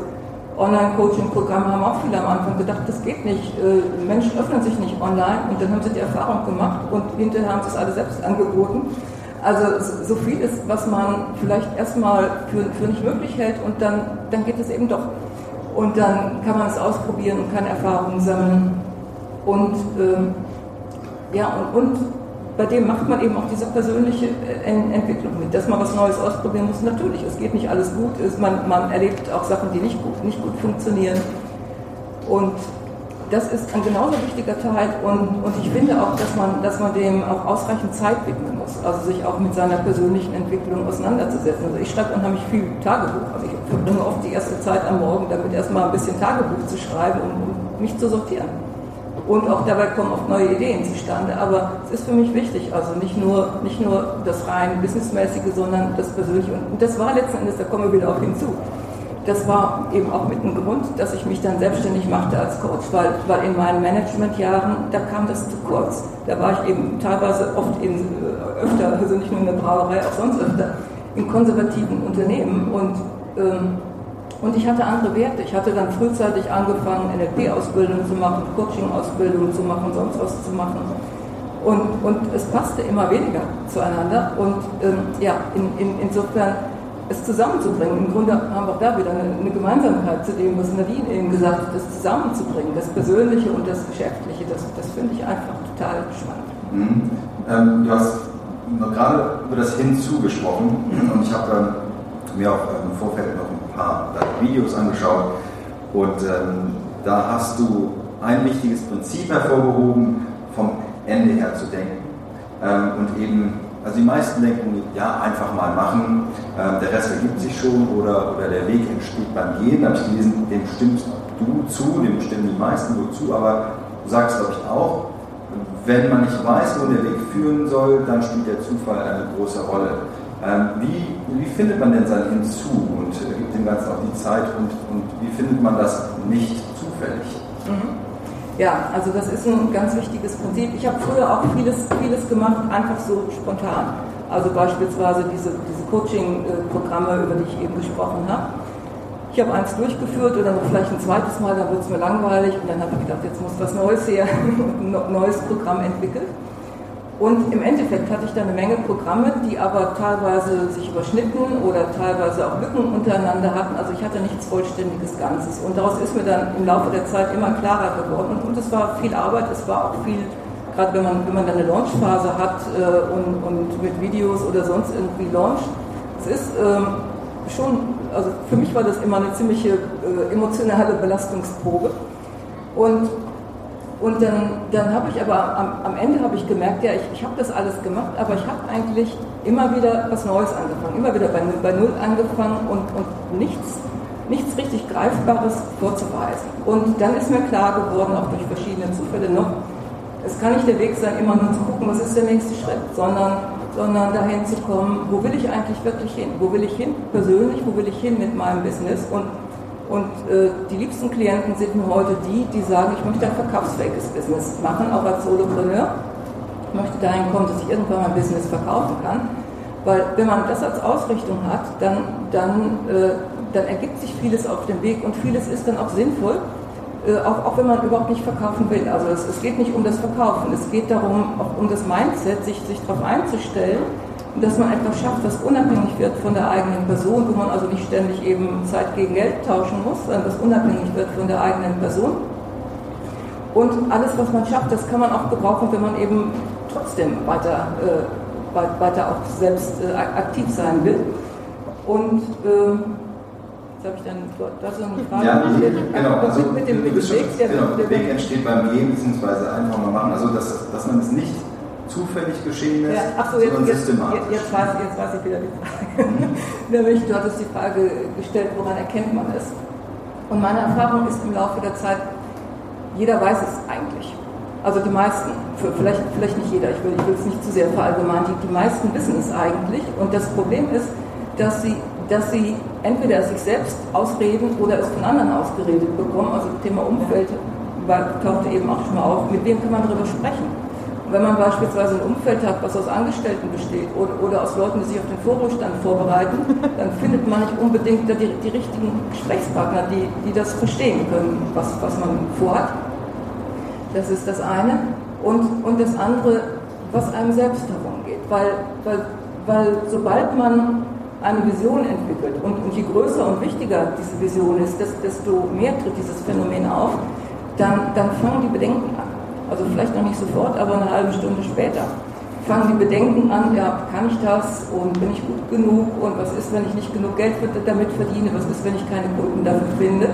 Online-Coaching-Programme haben auch viele am Anfang gedacht, das geht nicht. Äh, Menschen öffnen sich nicht online und dann haben sie die Erfahrung gemacht und hinterher haben sie es alle selbst angeboten. Also so viel ist, was man vielleicht erstmal für, für nicht möglich hält und dann, dann geht es eben doch. Und dann kann man es ausprobieren und kann Erfahrungen sammeln. Und äh, ja, und, und bei dem macht man eben auch diese persönliche äh, Entwicklung mit, dass man was Neues ausprobieren muss. Natürlich, es geht nicht alles gut, man, man erlebt auch Sachen, die nicht gut, nicht gut funktionieren. Und das ist ein genauso wichtiger Teil und, und ich finde auch, dass man, dass man dem auch ausreichend Zeit widmen muss, also sich auch mit seiner persönlichen Entwicklung auseinanderzusetzen. Also ich schreibe unheimlich viel Tagebuch, also ich verbringe oft die erste Zeit am Morgen damit erstmal ein bisschen Tagebuch zu schreiben, um, um mich zu sortieren und auch dabei kommen oft neue Ideen zustande. Aber es ist für mich wichtig, also nicht nur, nicht nur das rein Businessmäßige, sondern das Persönliche. Und das war letzten Endes, da kommen wir wieder auch hinzu. Das war eben auch mit dem Grund, dass ich mich dann selbstständig machte als Coach, weil, weil in meinen Managementjahren, da kam das zu kurz. Da war ich eben teilweise oft in, äh, öfter, also nicht nur in der Brauerei, auch sonst öfter, in konservativen Unternehmen und ähm, und ich hatte andere Werte. Ich hatte dann frühzeitig angefangen, NLP-Ausbildung zu machen, Coaching-Ausbildung zu machen, sonst was zu machen. Und, und es passte immer weniger zueinander. Und ähm, ja, in, in, insofern es zusammenzubringen. Im Grunde haben wir auch da wieder eine, eine, Gemeinsamkeit zu dem, was Nadine eben gesagt hat, das zusammenzubringen, das Persönliche und das Geschäftliche, das, das finde ich einfach total spannend. Mhm. Ähm, du hast gerade über das Hinzu gesprochen und ich habe ähm, mir auch im Vorfeld noch ein paar Videos angeschaut und ähm, da hast du ein wichtiges Prinzip hervorgehoben, vom Ende her zu denken. Ähm, und eben, also die meisten denken, ja, einfach mal machen, ähm, der Rest ergibt sich schon oder, oder der Weg entsteht beim Gehen. Habe ich gelesen, dem stimmst du zu, dem stimmen die meisten so zu, aber du sagst, glaube ich, auch, wenn man nicht weiß, wo der Weg führen soll, dann spielt der Zufall eine große Rolle. Ähm, wie, wie findet man denn sein Hinzu und gibt dem Ganzen auch die Zeit und, und wie findet man das nicht zufällig? Mhm. Ja, also das ist ein ganz wichtiges Prinzip. Ich habe früher auch vieles, vieles gemacht, einfach so spontan. Also beispielsweise diese, diese Coaching-Programme, über die ich eben gesprochen habe. Ich habe eins durchgeführt oder noch vielleicht ein zweites Mal, dann wurde es mir langweilig und dann habe ich gedacht, jetzt muss was Neues her, *laughs* ein neues Programm entwickelt. Und im Endeffekt hatte ich da eine Menge Programme, die aber teilweise sich überschnitten oder teilweise auch Lücken untereinander hatten. Also ich hatte nichts vollständiges Ganzes. Und daraus ist mir dann im Laufe der Zeit immer klarer geworden. Und es war viel Arbeit, es war auch viel, gerade wenn man, wenn man dann eine Launchphase hat äh, und, und mit Videos oder sonst irgendwie launcht. Es ist ähm, schon, also für mich war das immer eine ziemliche äh, emotionale Belastungsprobe. Und und dann, dann habe ich aber am, am Ende habe ich gemerkt, ja, ich, ich habe das alles gemacht, aber ich habe eigentlich immer wieder was Neues angefangen, immer wieder bei, bei Null angefangen und, und nichts, nichts richtig Greifbares vorzuweisen. Und dann ist mir klar geworden, auch durch verschiedene Zufälle noch, es kann nicht der Weg sein, immer nur zu gucken, was ist der nächste Schritt, sondern, sondern dahin zu kommen, wo will ich eigentlich wirklich hin? Wo will ich hin persönlich? Wo will ich hin mit meinem Business? Und und äh, die liebsten Klienten sind mir heute die, die sagen, ich möchte ein verkaufsfähiges Business machen, auch als Solopreneur. Ich möchte dahin kommen, dass ich irgendwann mein Business verkaufen kann. Weil wenn man das als Ausrichtung hat, dann, dann, äh, dann ergibt sich vieles auf dem Weg und vieles ist dann auch sinnvoll, äh, auch, auch wenn man überhaupt nicht verkaufen will. Also es, es geht nicht um das Verkaufen, es geht darum, auch um das Mindset, sich, sich darauf einzustellen, dass man etwas schafft, was unabhängig wird von der eigenen Person, wo man also nicht ständig eben Zeit gegen Geld tauschen muss, sondern das unabhängig wird von der eigenen Person. Und alles, was man schafft, das kann man auch gebrauchen, wenn man eben trotzdem weiter, äh, weiter auch selbst äh, aktiv sein will. Und äh, Jetzt habe ich dann da so eine Frage. Ja, genau. Also, mit, mit dem, mit dem Weg, der, genau, der Weg entsteht beim Gehen, beziehungsweise einfach mal machen. Also, dass, dass man es nicht zufällig geschehen ist, ja, ach so, jetzt, sondern jetzt, systematisch. Jetzt, weiß, jetzt weiß ich wieder die Frage. Mhm. *laughs* du hattest die Frage gestellt, woran erkennt man es? Und meine Erfahrung ist im Laufe der Zeit, jeder weiß es eigentlich. Also die meisten, vielleicht, vielleicht nicht jeder, ich will, ich will es nicht zu sehr verallgemeinern, die, die meisten wissen es eigentlich. Und das Problem ist, dass sie, dass sie entweder sich selbst ausreden oder es von anderen ausgeredet bekommen. Also das Thema Umfeld tauchte eben auch schon mal auf. Mit wem kann man darüber sprechen? Wenn man beispielsweise ein Umfeld hat, was aus Angestellten besteht oder, oder aus Leuten, die sich auf den Vorruhestand vorbereiten, *laughs* dann findet man nicht unbedingt die, die richtigen Gesprächspartner, die, die das verstehen können, was, was man vorhat. Das ist das eine. Und, und das andere, was einem selbst herumgeht. Weil, weil, weil sobald man eine Vision entwickelt und, und je größer und wichtiger diese Vision ist, desto mehr tritt dieses Phänomen auf, dann, dann fangen die Bedenken an. Also vielleicht noch nicht sofort, aber eine halbe Stunde später. Fangen die Bedenken an, ja, kann ich das? Und bin ich gut genug? Und was ist, wenn ich nicht genug Geld damit verdiene, was ist, wenn ich keine Kunden dafür finde.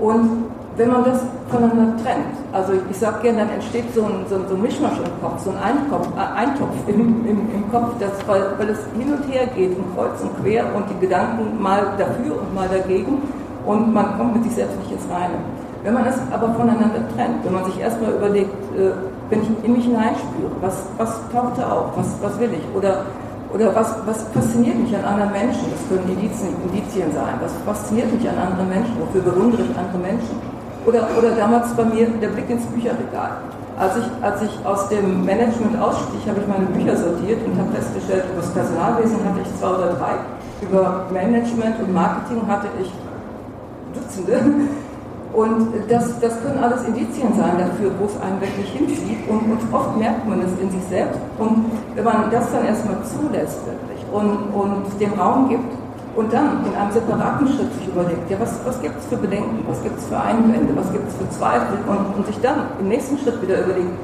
Und wenn man das voneinander trennt, also ich sage gerne, dann entsteht so ein, so, so ein Mischmasch im Kopf, so ein Eintopf, äh, Eintopf im, im, im, Kopf, das, weil, weil es hin und her geht und kreuz und quer und die Gedanken mal dafür und mal dagegen. Und man kommt mit sich selbst nicht ins Reine. Wenn man es aber voneinander trennt, wenn man sich erstmal überlegt, äh, wenn ich in mich hineinspüre, was, was taucht da auf, was, was will ich? Oder, oder was, was fasziniert mich an anderen Menschen, das können Indizien, Indizien sein, was fasziniert mich an anderen Menschen, wofür bewundere ich andere Menschen? Oder, oder damals bei mir der Blick ins Bücherregal. Als ich, als ich aus dem Management ausstieg, habe ich meine Bücher sortiert und habe festgestellt, über das Personalwesen hatte ich zwei oder drei, über Management und Marketing hatte ich Dutzende. Und das, das können alles Indizien sein dafür, wo es einen wirklich hinschiebt. Und, und oft merkt man es in sich selbst. Und wenn man das dann erstmal zulässt wirklich und, und dem Raum gibt, und dann in einem separaten Schritt sich überlegt, ja, was, was gibt es für Bedenken, was gibt es für Einwände, was gibt es für Zweifel und, und sich dann im nächsten Schritt wieder überlegt,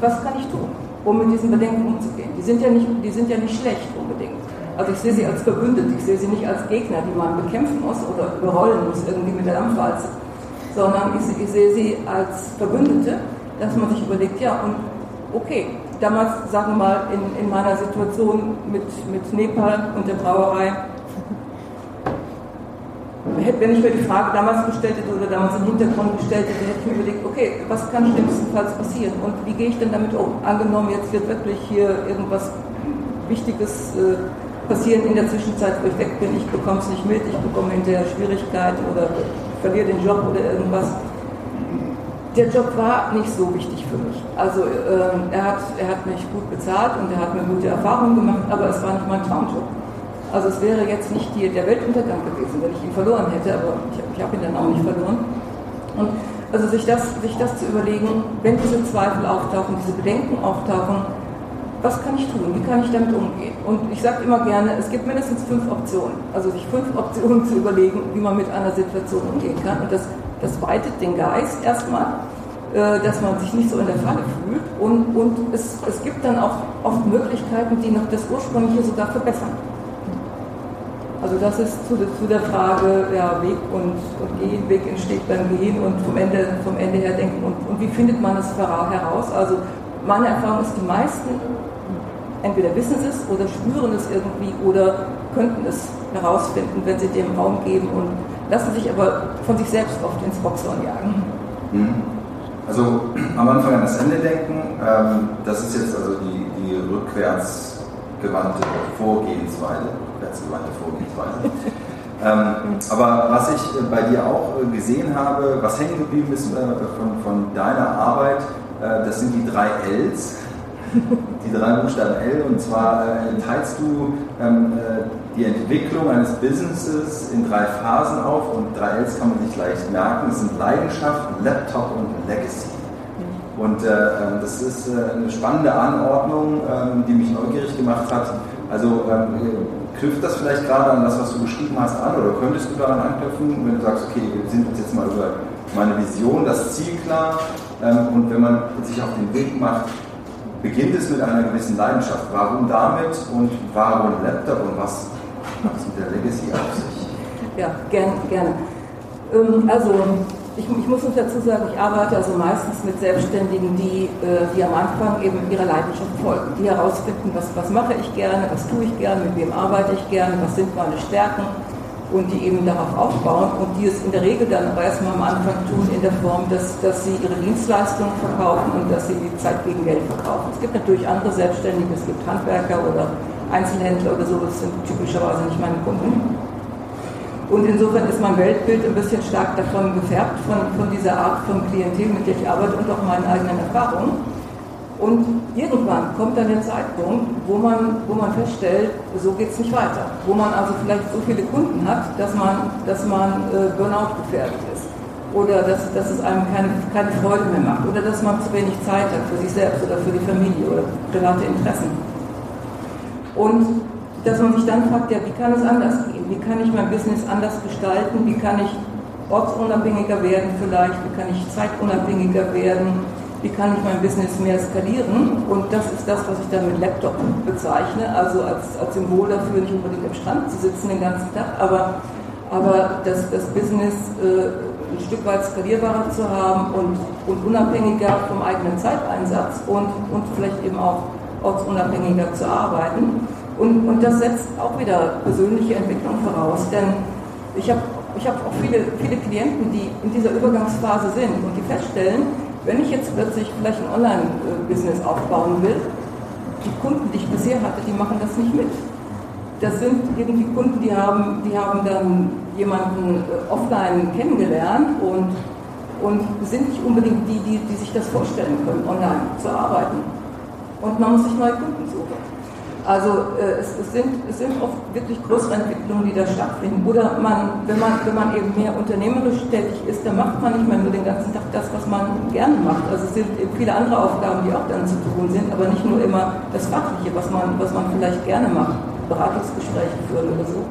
was kann ich tun, um mit diesen Bedenken umzugehen. Die sind ja nicht, die sind ja nicht schlecht unbedingt. Also ich sehe sie als Verbündete, ich sehe sie nicht als Gegner, die man bekämpfen muss oder überrollen muss irgendwie mit der Dampfwalze, sondern ich, ich sehe sie als Verbündete, dass man sich überlegt, ja, und okay, damals, sagen wir mal, in, in meiner Situation mit, mit Nepal und der Brauerei, *laughs* wenn ich mir die Frage damals gestellt hätte oder damals im Hintergrund gestellt hätte, hätte ich mir überlegt, okay, was kann schlimmstenfalls passieren und wie gehe ich denn damit um? Angenommen, jetzt wird wirklich hier irgendwas Wichtiges äh, passieren in der Zwischenzeit, wo ich weg bin, ich bekomme es nicht mit, ich bekomme hinterher Schwierigkeiten oder verliere den Job oder irgendwas. Der Job war nicht so wichtig für mich. Also ähm, er, hat, er hat mich gut bezahlt und er hat mir gute Erfahrungen gemacht, aber es war nicht mein Traumjob. Also es wäre jetzt nicht die, der Weltuntergang gewesen, wenn ich ihn verloren hätte, aber ich, ich habe ihn dann auch nicht verloren. Und also sich das, sich das zu überlegen, wenn diese Zweifel auftauchen, diese Bedenken auftauchen, was kann ich tun, wie kann ich damit umgehen? Und ich sage immer gerne, es gibt mindestens fünf Optionen. Also sich fünf Optionen zu überlegen, wie man mit einer Situation umgehen kann. Und das, das weitet den Geist erstmal, äh, dass man sich nicht so in der Falle fühlt. Und, und es, es gibt dann auch oft Möglichkeiten, die noch das Ursprüngliche sogar verbessern. Also das ist zu, zu der Frage, ja, Weg und, und, Gehen, Weg entsteht beim Gehen und vom Ende, vom Ende her denken und, und wie findet man es heraus? Also meine Erfahrung ist, die meisten entweder wissen es oder spüren es irgendwie oder könnten es herausfinden, wenn sie dem Raum geben und lassen sich aber von sich selbst oft ins Boxhorn jagen. Mhm. Also am Anfang an das Ende denken, ähm, das ist jetzt also die, die rückwärtsgewandte Vorgehensweise rückwärtsgewandte Vorgehensweise. *laughs* ähm, aber was ich äh, bei dir auch äh, gesehen habe, was hängen geblieben ist äh, von, von, deiner Arbeit, äh, das sind die drei Ls, *laughs* die drei Buchstaben L, und zwar äh, teilst du ähm, äh, die Entwicklung eines Businesses in drei Phasen auf und drei Ls kann man sich leicht merken. Das sind Leidenschaft, Laptop und Legacy. Und ähm, das ist eine spannende Anordnung, ähm, die mich neugierig gemacht hat. Also ähm, knüpft das vielleicht gerade an das, was du beschrieben hast, an oder könntest du daran anknüpfen, wenn du sagst, okay, wir sind uns jetzt mal über meine Vision, das Ziel klar ähm, und wenn man sich auf den Weg macht, beginnt es mit einer gewissen Leidenschaft. Warum damit und warum Laptop und was hat es mit der Legacy auf sich? Ja, gerne, gerne. Ähm, also ich, ich, muss uns dazu sagen, ich arbeite also meistens mit Selbstständigen, die, äh, die am Anfang eben ihrer Leidenschaft folgen, die herausfinden, was, was mache ich gerne, was tue ich gerne, mit wem arbeite ich gerne, was sind meine Stärken, und die eben darauf aufbauen und die es in der Regel dann aber erstmal am Anfang tun in der Form, dass, dass sie ihre Dienstleistungen verkaufen und dass sie die Zeit gegen Geld verkaufen. Es gibt natürlich andere Selbstständige, es gibt Handwerker oder Einzelhändler oder so, das sind typischerweise nicht meine Kunden. Und insofern ist mein Weltbild ein bisschen stark davon gefärbt, von, von dieser Art von Klientel, mit der ich arbeite und auch meinen eigenen Erfahrungen. Und irgendwann kommt dann der Zeitpunkt, wo man, wo man feststellt, so geht es nicht weiter. Wo man also vielleicht so viele Kunden hat, dass man, dass man äh, Burnout gefährdet ist. Oder dass, dass es einem keine, keine Freude mehr macht. Oder dass man zu wenig Zeit hat für sich selbst oder für die Familie oder private Interessen. Und dass man sich dann fragt, ja, wie kann es anders gehen? Wie kann ich mein Business anders gestalten? Wie kann ich ortsunabhängiger werden vielleicht? Wie kann ich zeitunabhängiger werden? Wie kann ich mein Business mehr skalieren. Und das ist das, was ich dann mit Laptop bezeichne, also als, als Symbol dafür, nicht unbedingt am Strand zu sitzen den ganzen Tag, aber, aber das, das Business äh, ein Stück weit skalierbarer zu haben und, und unabhängiger vom eigenen Zeiteinsatz und, und vielleicht eben auch ortsunabhängiger zu arbeiten. Und, und das setzt auch wieder persönliche Entwicklung voraus, denn ich habe ich hab auch viele, viele Klienten, die in dieser Übergangsphase sind und die feststellen, wenn ich jetzt plötzlich vielleicht ein Online-Business aufbauen will, die Kunden, die ich bisher hatte, die machen das nicht mit. Das sind irgendwie Kunden, die haben, die haben dann jemanden äh, offline kennengelernt und, und sind nicht unbedingt die, die, die sich das vorstellen können, online zu arbeiten. Und man muss sich neue Kunden suchen. Also äh, es, es, sind, es sind oft wirklich größere Entwicklungen, die da stattfinden. Oder man, wenn, man, wenn man eben mehr unternehmerisch tätig ist, dann macht man nicht mehr nur den ganzen Tag das, was man gerne macht. Also es sind eben viele andere Aufgaben, die auch dann zu tun sind, aber nicht nur immer das Fachliche, was man, was man vielleicht gerne macht, Beratungsgespräche führen oder so.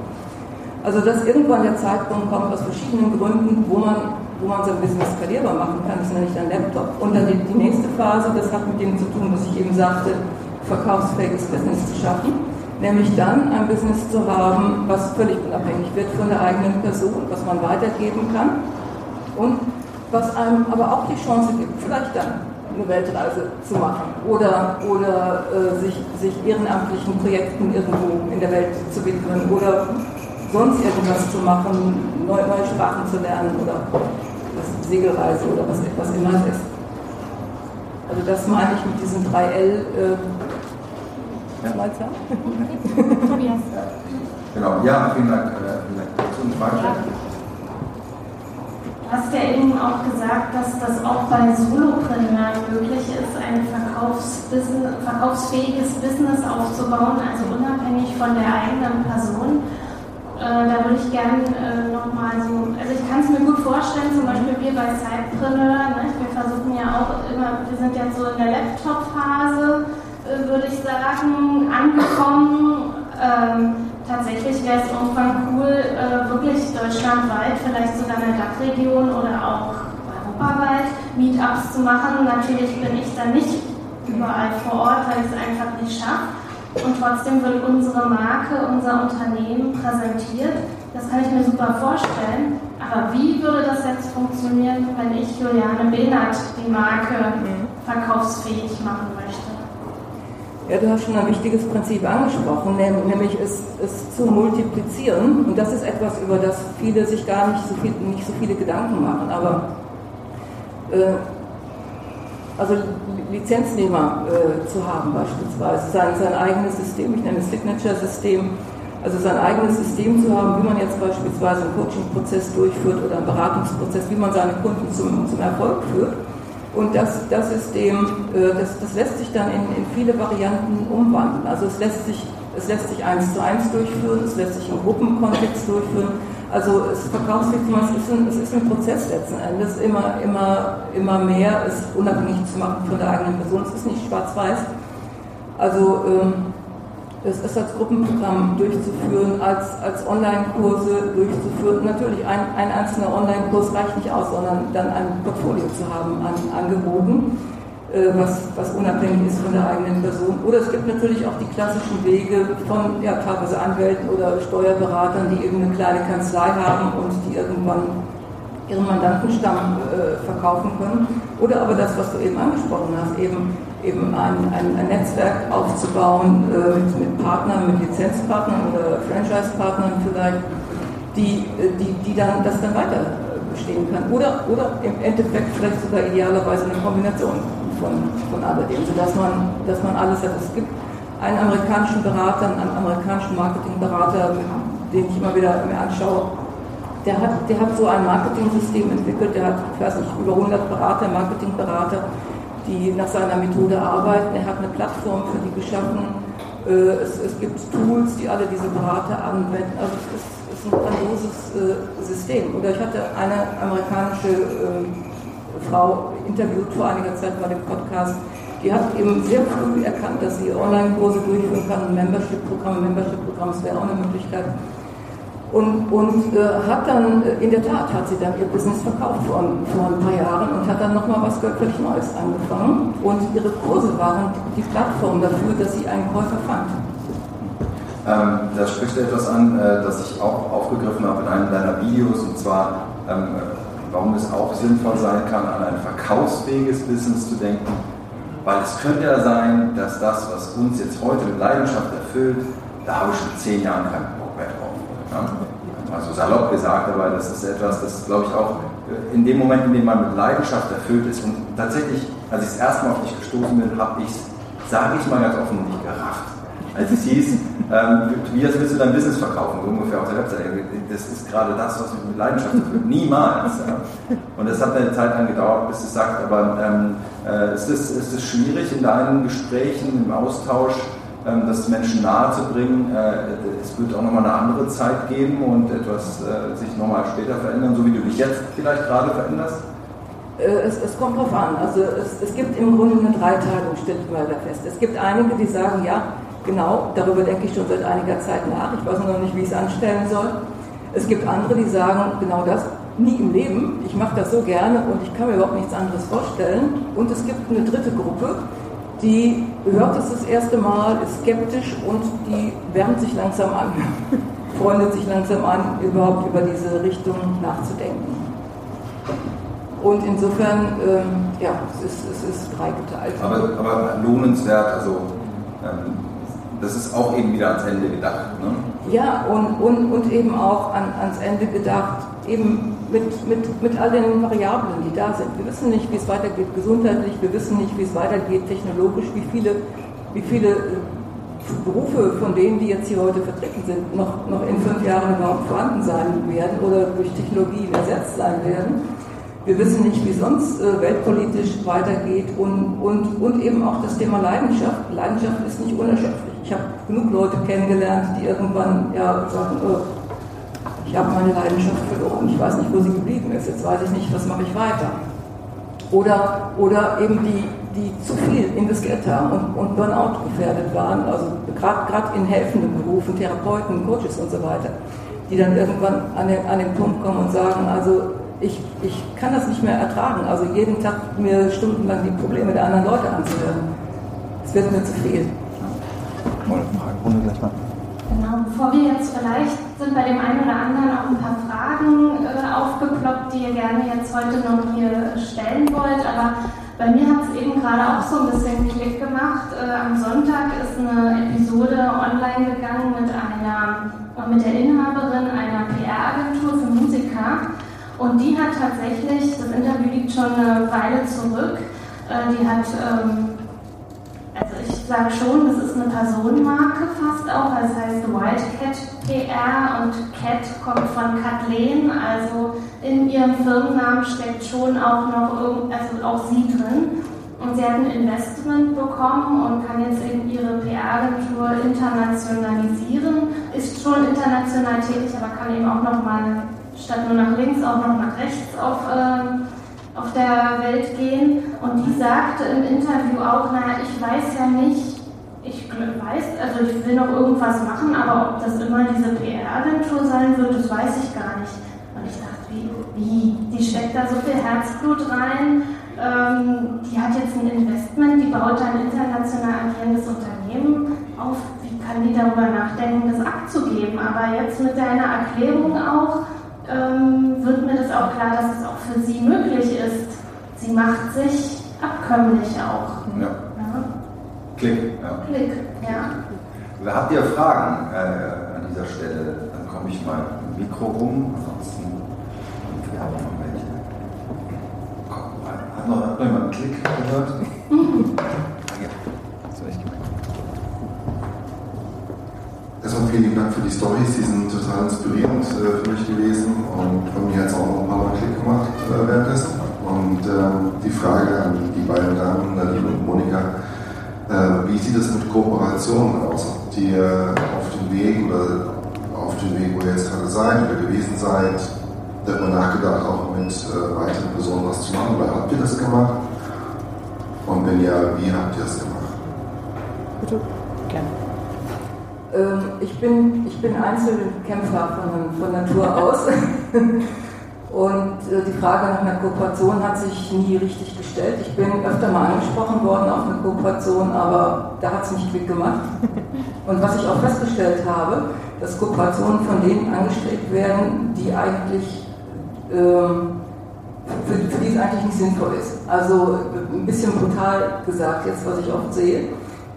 Also dass irgendwann der Zeitpunkt kommt, aus verschiedenen Gründen, wo man, wo man sein Business skalierbar machen kann, das nenne ich dann Laptop. Und dann die, die nächste Phase, das hat mit dem zu tun, was ich eben sagte, verkaufsfähiges Business zu schaffen, nämlich dann ein Business zu haben, was völlig unabhängig wird von der eigenen Person, was man weitergeben kann und was einem aber auch die Chance gibt, vielleicht dann eine Weltreise zu machen oder, oder äh, sich, sich ehrenamtlichen Projekten irgendwo in der Welt zu widmen oder sonst irgendwas zu machen, neue, neue Sprachen zu lernen oder Segelreise oder was, was immer ist. Also das meine ich mit diesen drei Schweizer. genau, ja, vielen Dank. Äh, vielen Dank. Zum Frage. Du hast ja eben auch gesagt, dass das auch bei Solopreneuren möglich ist, ein verkaufsfähiges Business aufzubauen, also unabhängig von der eigenen Person. Äh, da würde ich gerne äh, nochmal so, also ich kann es mir gut vorstellen, zum Beispiel wir bei Sidepreneur, ne, wir versuchen ja auch immer, wir sind jetzt so in der Laptop-Phase, würde ich sagen, angekommen. Ähm, tatsächlich wäre es irgendwann cool, äh, wirklich deutschlandweit, vielleicht sogar in der Dachregion oder auch europaweit Meetups zu machen. Natürlich bin ich dann nicht überall vor Ort, weil ich es einfach nicht schaffe. Und trotzdem wird unsere Marke, unser Unternehmen präsentiert. Das kann ich mir super vorstellen. Aber wie würde das jetzt funktionieren, wenn ich Juliane Behnert die Marke mhm. verkaufsfähig machen möchte? Ja, du hast schon ein wichtiges Prinzip angesprochen, nämlich es, es zu multiplizieren. Und das ist etwas, über das viele sich gar nicht so, viel, nicht so viele Gedanken machen. Aber äh, also Lizenznehmer äh, zu haben beispielsweise, sein, sein eigenes System, ich nenne es Signature-System, also sein eigenes System zu haben, wie man jetzt beispielsweise einen Coaching-Prozess durchführt oder einen Beratungsprozess, wie man seine Kunden zum, zum Erfolg führt und das, das System, äh, das, das lässt sich dann in, in viele Varianten umwandeln. Also es lässt sich es lässt sich eins zu eins durchführen, es lässt sich im Gruppenkontext durchführen. Also es Verkaufswirksam, es ist ein, es ist ein Prozess letzten Endes, immer, immer, immer mehr es unabhängig zu machen von der eigenen Person. Es ist nicht schwarz-weiß. Also ähm, das ist als Gruppenprogramm durchzuführen, als, als Online-Kurse durchzuführen. Natürlich, ein, ein einzelner Online-Kurs reicht nicht aus, sondern dann ein Portfolio zu haben an Angeboten, äh, was, was unabhängig ist von der eigenen Person. Oder es gibt natürlich auch die klassischen Wege von ja, teilweise Anwälten oder Steuerberatern, die eben eine kleine Kanzlei haben und die irgendwann ihren Mandantenstamm äh, verkaufen können. Oder aber das, was du eben angesprochen hast, eben eben ein, ein, ein Netzwerk aufzubauen äh, mit, Partnern, mit Lizenzpartnern oder Franchise-Partnern vielleicht, die, die, die dann das dann weiter bestehen kann. Oder, oder im Endeffekt vielleicht sogar idealerweise eine Kombination von, von alledem, sodass man, dass man alles hat. Es gibt einen amerikanischen Berater, einen amerikanischen Marketingberater, den ich immer wieder mir anschaue, der hat, der hat so ein Marketing-System entwickelt, der hat, ich weiß nicht, über 100 Berater, Marketingberater, die nach seiner Methode arbeiten. Er hat eine Plattform für die geschaffen. Äh, es, es gibt Tools, die alle diese Berater anwenden. Also es ist, es ist ein grandioses äh, System. Oder ich hatte eine amerikanische äh, Frau interviewt vor einiger Zeit bei dem Podcast, die hat eben sehr früh erkannt, dass sie Online-Kurse durchführen kann, ein Membership-Programm, Membership-Programm, das wäre auch eine Möglichkeit. Und, und äh, hat dann, äh, in der Tat hat sie dann ihr Business verkauft vor, vor ein paar Jahren und hat dann nochmal was völlig Neues angefangen. Und ihre Kurse waren die Plattform dafür, dass sie einen Käufer fand. Ähm, da spricht etwas an, äh, das ich auch aufgegriffen habe in einem deiner Videos, und zwar, ähm, warum es auch sinnvoll sein kann, an ein verkaufsfähiges Business zu denken. Weil es könnte ja sein, dass das, was uns jetzt heute mit Leidenschaft erfüllt, da habe ich schon zehn Jahre keinen Bock mehr drauf. Ja? Also salopp gesagt, aber das ist etwas, das glaube ich auch in dem Moment, in dem man mit Leidenschaft erfüllt ist und tatsächlich, als ich das erste Mal auf dich gestoßen bin, habe ich es, sage ich mal ganz offen, nicht gerafft. Als es hieß, ähm, wie willst du dein Business verkaufen, so ungefähr auf der Webseite. Das ist gerade das, was mich mit Leidenschaft erfüllt. Niemals. Ja. Und es hat eine Zeit lang gedauert, bis es sagt, aber ähm, äh, ist, es, ist es schwierig in deinen Gesprächen, im Austausch, das Menschen nahe zu bringen. Äh, es wird auch nochmal eine andere Zeit geben und etwas äh, sich nochmal später verändern, so wie du dich jetzt vielleicht gerade veränderst? Äh, es, es, kommt drauf an. Also es, es, gibt im Grunde eine Dreiteilung, stellt man da fest. Es gibt einige, die sagen, ja, genau, darüber denke ich schon seit einiger Zeit nach. Ich weiß noch nicht, wie ich es anstellen soll. Es gibt andere, die sagen, genau das, nie im Leben. Ich mache das so gerne und ich kann mir überhaupt nichts anderes vorstellen. Und es gibt eine dritte Gruppe, die hört es das erste Mal, ist skeptisch und die wärmt sich langsam an, *laughs* freundet sich langsam an, überhaupt über diese Richtung nachzudenken. Und insofern, ähm, ja, es ist, es ist dreigeteilt. Aber, aber lohnenswert, also ähm, das ist auch eben wieder ans Ende gedacht. Ne? Ja, und, und, und eben auch an, ans Ende gedacht, eben mit, mit, mit all den Variablen, die da sind. Wir wissen nicht, wie es weitergeht gesundheitlich, wir wissen nicht, wie es weitergeht technologisch, wie viele, wie viele äh, Berufe von denen, die jetzt hier heute vertreten sind, noch, noch in fünf Jahren überhaupt vorhanden sein werden oder durch Technologie ersetzt sein werden. Wir wissen nicht, wie es sonst äh, weltpolitisch weitergeht und, und, und eben auch das Thema Leidenschaft. Leidenschaft ist nicht unerschöpflich. Ich habe genug Leute kennengelernt, die irgendwann ja, sagen, oh, ich habe meine Leidenschaft verloren, ich weiß nicht, wo sie geblieben ist, jetzt weiß ich nicht, was mache ich weiter. Oder, oder eben die, die zu viel investiert haben und, und Burnout gefährdet waren, also gerade in helfenden Berufen, Therapeuten, Coaches und so weiter, die dann irgendwann an den, an den Punkt kommen und sagen, also ich, ich kann das nicht mehr ertragen, also jeden Tag mir stundenlang die Probleme der anderen Leute anzuhören. Es wird mir zu viel. Fragerunde gleich mal. Genau, bevor wir jetzt vielleicht sind bei dem einen oder anderen auch ein paar Fragen äh, aufgeploppt, die ihr gerne jetzt heute noch hier stellen wollt. Aber bei mir hat es eben gerade auch so ein bisschen Klick gemacht. Äh, am Sonntag ist eine Episode online gegangen mit einer, mit der Inhaberin einer PR-Agentur für Musiker. Und die hat tatsächlich, das Interview liegt schon eine Weile zurück, äh, die hat ähm, also ich sage schon, das ist eine Personenmarke fast auch. Das heißt White Cat PR und Cat kommt von Kathleen. Also in ihrem Firmennamen steckt schon auch noch irgend, also auch sie drin. Und sie hat ein Investment bekommen und kann jetzt eben ihre PR-Agentur internationalisieren. Ist schon international tätig, aber kann eben auch noch mal statt nur nach links auch noch nach rechts auf äh, auf der Welt gehen. Und die sagte im Interview auch, naja, ich weiß ja nicht, ich weiß, also ich will noch irgendwas machen, aber ob das immer diese PR-Agentur sein wird, das weiß ich gar nicht. Und ich dachte, wie, wie? Die steckt da so viel Herzblut rein, ähm, die hat jetzt ein Investment, die baut ein international agierendes Unternehmen auf. Wie kann die darüber nachdenken, das abzugeben? Aber jetzt mit deiner Erklärung auch, ähm, wird mir das auch klar, dass es auch für sie möglich ist. Sie macht sich abkömmlich auch. Ja. ja. Klick. Ja. Klick, ja. Habt ihr Fragen äh, an dieser Stelle? Dann komme ich mal Mikro rum, ansonsten wir haben noch welche. Komm, hat noch, hat noch jemand einen Klick gehört? *laughs* Erstmal vielen Dank für die Stories, die sind total inspirierend äh, für mich gewesen und von mir hat es auch noch ein paar Mal Klick gemacht äh, währenddessen. Und äh, die Frage an die beiden Damen, Nadine und Monika, äh, wie sieht es mit Kooperationen aus? Habt ihr auf dem Weg oder auf dem Weg, wo ihr jetzt gerade seid oder gewesen seid, darüber nachgedacht, auch mit äh, weiteren Personen was zu machen? Oder habt ihr das gemacht? Und wenn ja, wie habt ihr das gemacht? Bitte, gerne. Ähm, ich, bin, ich bin Einzelkämpfer von, von Natur aus. *laughs* Und äh, die Frage nach einer Kooperation hat sich nie richtig gestellt. Ich bin öfter mal angesprochen worden auf eine Kooperation, aber da hat es nicht Klick gemacht. Und was ich auch festgestellt habe, dass Kooperationen von denen angestrebt werden, die eigentlich ähm, für, für die es eigentlich nicht sinnvoll ist. Also ein bisschen brutal gesagt jetzt, was ich oft sehe,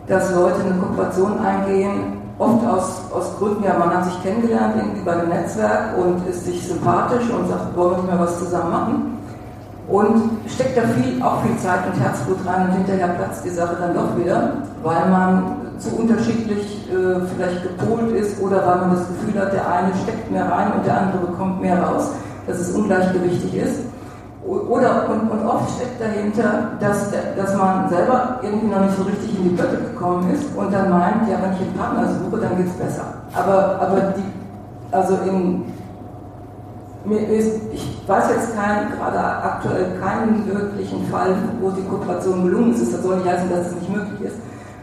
dass Leute eine Kooperation eingehen, oft aus, aus Gründen, ja, man hat sich kennengelernt irgendwie bei einem Netzwerk und ist sich sympathisch und sagt, wollen wir nicht mehr was zusammen machen? Und steckt da viel, auch viel Zeit und Herzblut rein und hinterher platzt die Sache dann doch wieder, weil man zu unterschiedlich äh, vielleicht gepolt ist oder weil man das Gefühl hat, der eine steckt mehr rein und der andere bekommt mehr raus, dass es ungleichgewichtig ist. Oder, und, und, oft steckt dahinter, dass, dass man selber irgendwie noch nicht so richtig in die Pötte gekommen ist und dann meint, ja, wenn ich einen Partner suche, dann geht es besser. Aber, aber die, also in, mir ist, ich weiß jetzt kein, gerade aktuell keinen wirklichen Fall, wo die Kooperation gelungen ist. Das soll nicht heißen, dass es nicht möglich ist.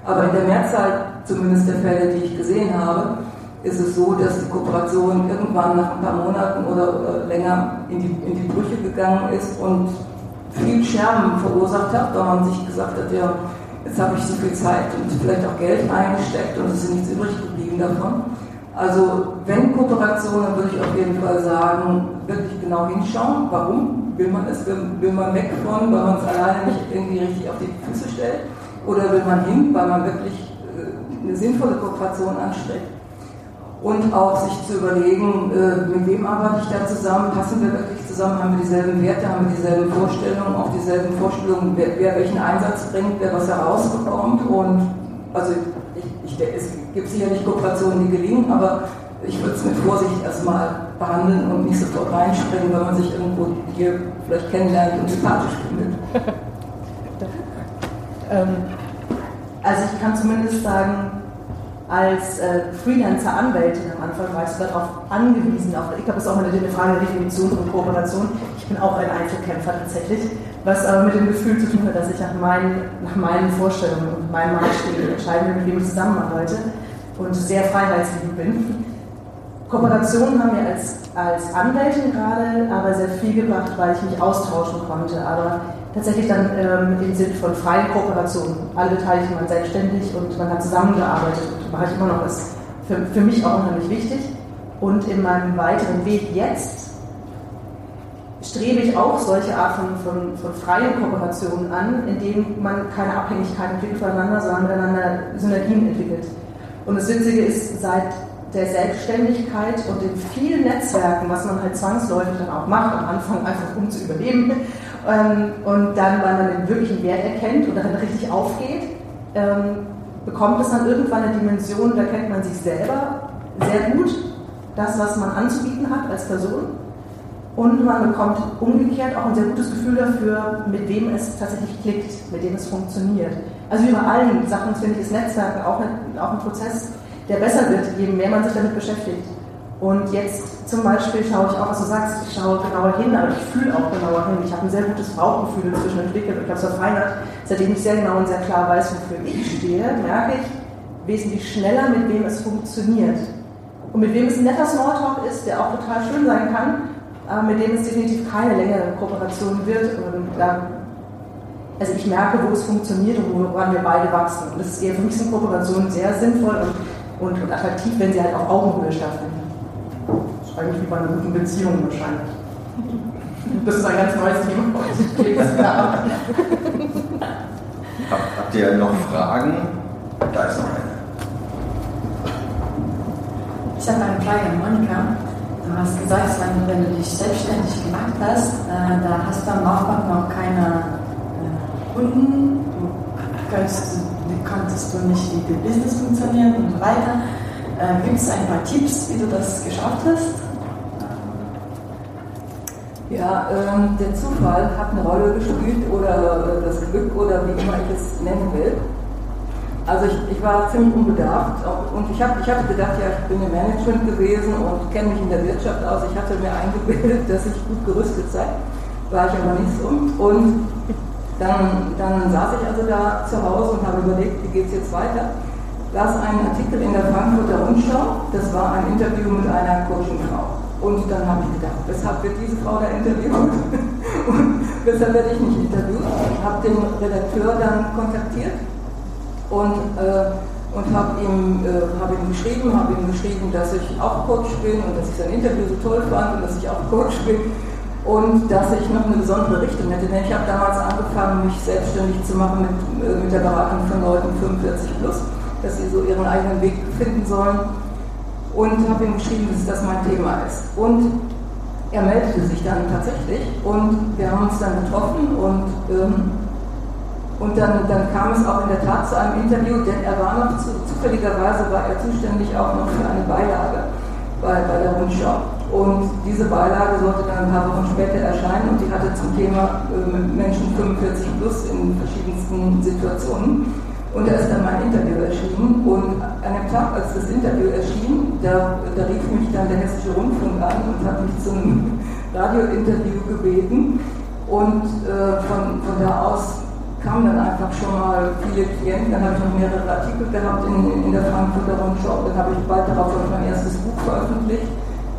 Aber in der Mehrzahl zumindest der Fälle, die ich gesehen habe, ist es so, dass die Kooperation irgendwann nach ein paar Monaten oder, oder länger in die, in die Brüche gegangen ist und viel Scherben verursacht hat, weil man sich gesagt hat, ja, jetzt habe ich so viel Zeit und vielleicht auch Geld eingesteckt und es ist nichts übrig geblieben davon. Also wenn Kooperation, dann würde ich auf jeden Fall sagen, wirklich genau hinschauen, warum will man es, will, will man weg von, weil man es alleine nicht irgendwie richtig auf die Füße stellt, oder will man hin, weil man wirklich äh, eine sinnvolle Kooperation anstrebt und auch sich zu überlegen, äh, mit wem arbeite ich da zusammen, passen wir wirklich zusammen, haben wir dieselben Werte, haben wir dieselben Vorstellungen, auch dieselben Vorstellungen, wer, wer welchen Einsatz bringt, wer was herausbekommt? Und also ich, ich, es gibt sicherlich Kooperationen, die gelingen, aber ich würde es mit Vorsicht erstmal behandeln und nicht sofort reinspringen, wenn man sich irgendwo hier vielleicht kennenlernt und sympathisch findet. *laughs* ähm, also ich kann zumindest sagen, als äh, Freelancer-Anwältin am Anfang warst du darauf angewiesen. Auf, ich glaube, das ist auch eine Frage der Definition von Kooperation. Ich bin auch ein Einzelkämpfer tatsächlich, was aber mit dem Gefühl zu tun hat, dass ich nach meinen, nach meinen Vorstellungen und meinen Maßstäben entscheiden will, mit wem ich zusammenarbeite und sehr freiheitsliebend bin. Kooperationen haben mir als, als Anwältin gerade aber sehr viel gebracht, weil ich mich austauschen konnte. Aber tatsächlich dann ähm, im Sinn von freien Kooperationen. Alle Beteiligten waren selbstständig und man hat zusammengearbeitet und mache ich immer noch, ist für, für mich auch unheimlich wichtig. Und in meinem weiteren Weg jetzt strebe ich auch solche Art von, von, von freien Kooperationen an, in denen man keine Abhängigkeit entwickelt voneinander, sondern miteinander Synergien entwickelt. Und das Witzige ist, seit der Selbstständigkeit und den vielen Netzwerken, was man halt zwangsläufig dann auch macht, am Anfang einfach um zu überleben, und dann, weil man den wirklichen Wert erkennt und darin richtig aufgeht, ähm, bekommt es dann irgendwann eine Dimension, da kennt man sich selber sehr gut, das, was man anzubieten hat als Person. Und man bekommt umgekehrt auch ein sehr gutes Gefühl dafür, mit wem es tatsächlich klickt, mit dem es funktioniert. Also wie bei allen Sachen finde ich ist Netzwerken auch, auch ein Prozess, der besser wird, je mehr man sich damit beschäftigt. Und jetzt zum Beispiel schaue ich auch, was du sagst, ich schaue genauer hin, aber ich fühle auch genauer hin. Ich habe ein sehr gutes Bauchgefühl inzwischen entwickelt und ich habe es verfeinert. Seitdem ich sehr genau und sehr klar weiß, wofür ich stehe, merke ich wesentlich schneller, mit wem es funktioniert. Und mit wem es ein netter Smalltalk ist, der auch total schön sein kann, aber mit dem es definitiv keine längere Kooperation wird. Und, ja, also ich merke, wo es funktioniert und woran wir beide wachsen. Und das ist eher für mich sind Kooperationen sehr sinnvoll und, und, und attraktiv, wenn sie halt auf Augenhöhe stattfinden eigentlich wie bei einer guten Beziehung wahrscheinlich. Das ist ein ganz neues Thema. Habt ihr noch Fragen? Da ist noch eine. Ich habe eine Frage an Monika. hast gesagt, wenn, wenn, du dich selbstständig gemacht hast, äh, da hast du am Anfang noch keine äh, Kunden, du, kannst, du kanntest du nicht, wie das Business funktioniert und so weiter. Äh, Gibt es ein paar Tipps, wie du das geschafft hast? Ja, ähm, der Zufall hat eine Rolle gespielt oder das Glück oder wie immer ich es nennen will. Also ich, ich war ziemlich unbedarft und ich, hab, ich hatte gedacht, ja, ich bin im Management gewesen und kenne mich in der Wirtschaft aus. Ich hatte mir eingebildet, *laughs* dass ich gut gerüstet sei. War ich aber nicht so. Und dann, dann saß ich also da zu Hause und habe überlegt, wie geht es jetzt weiter. Las einen Artikel in der Frankfurter Rundschau, das war ein Interview mit einer Coachingfrau. Und dann habe ich gedacht, weshalb wird diese Frau da interviewt? *laughs* und weshalb werde ich nicht interviewt? Habe den Redakteur dann kontaktiert und, äh, und habe ihm, äh, hab ihm geschrieben, habe ihm geschrieben, dass ich auch Coach bin und dass ich sein Interview so toll fand und dass ich auch Coach bin und dass ich noch eine besondere Richtung hätte. Denn ich habe damals angefangen, mich selbstständig zu machen mit, äh, mit der Beratung von Leuten 45 plus, dass sie so ihren eigenen Weg finden sollen und habe ihm geschrieben, dass das mein Thema ist. Und er meldete sich dann tatsächlich und wir haben uns dann getroffen und ähm, und dann, dann kam es auch in der Tat zu einem Interview, denn er war noch zu, zufälligerweise war er zuständig auch noch für eine Beilage bei, bei der Rundschau. Und diese Beilage sollte dann ein paar Wochen später erscheinen und die hatte zum Thema äh, Menschen 45 plus in verschiedensten Situationen. Und da ist dann mein Interview erschienen und an dem Tag, als das Interview erschien, da, da rief mich dann der Hessische Rundfunk an und hat mich zum *laughs* Radiointerview gebeten. Und äh, von, von da aus kamen dann einfach schon mal viele Klienten. Dann habe ich noch mehrere Artikel gehabt in, in der Frankfurter Rundschau. Dann habe ich bald darauf mein erstes Buch veröffentlicht.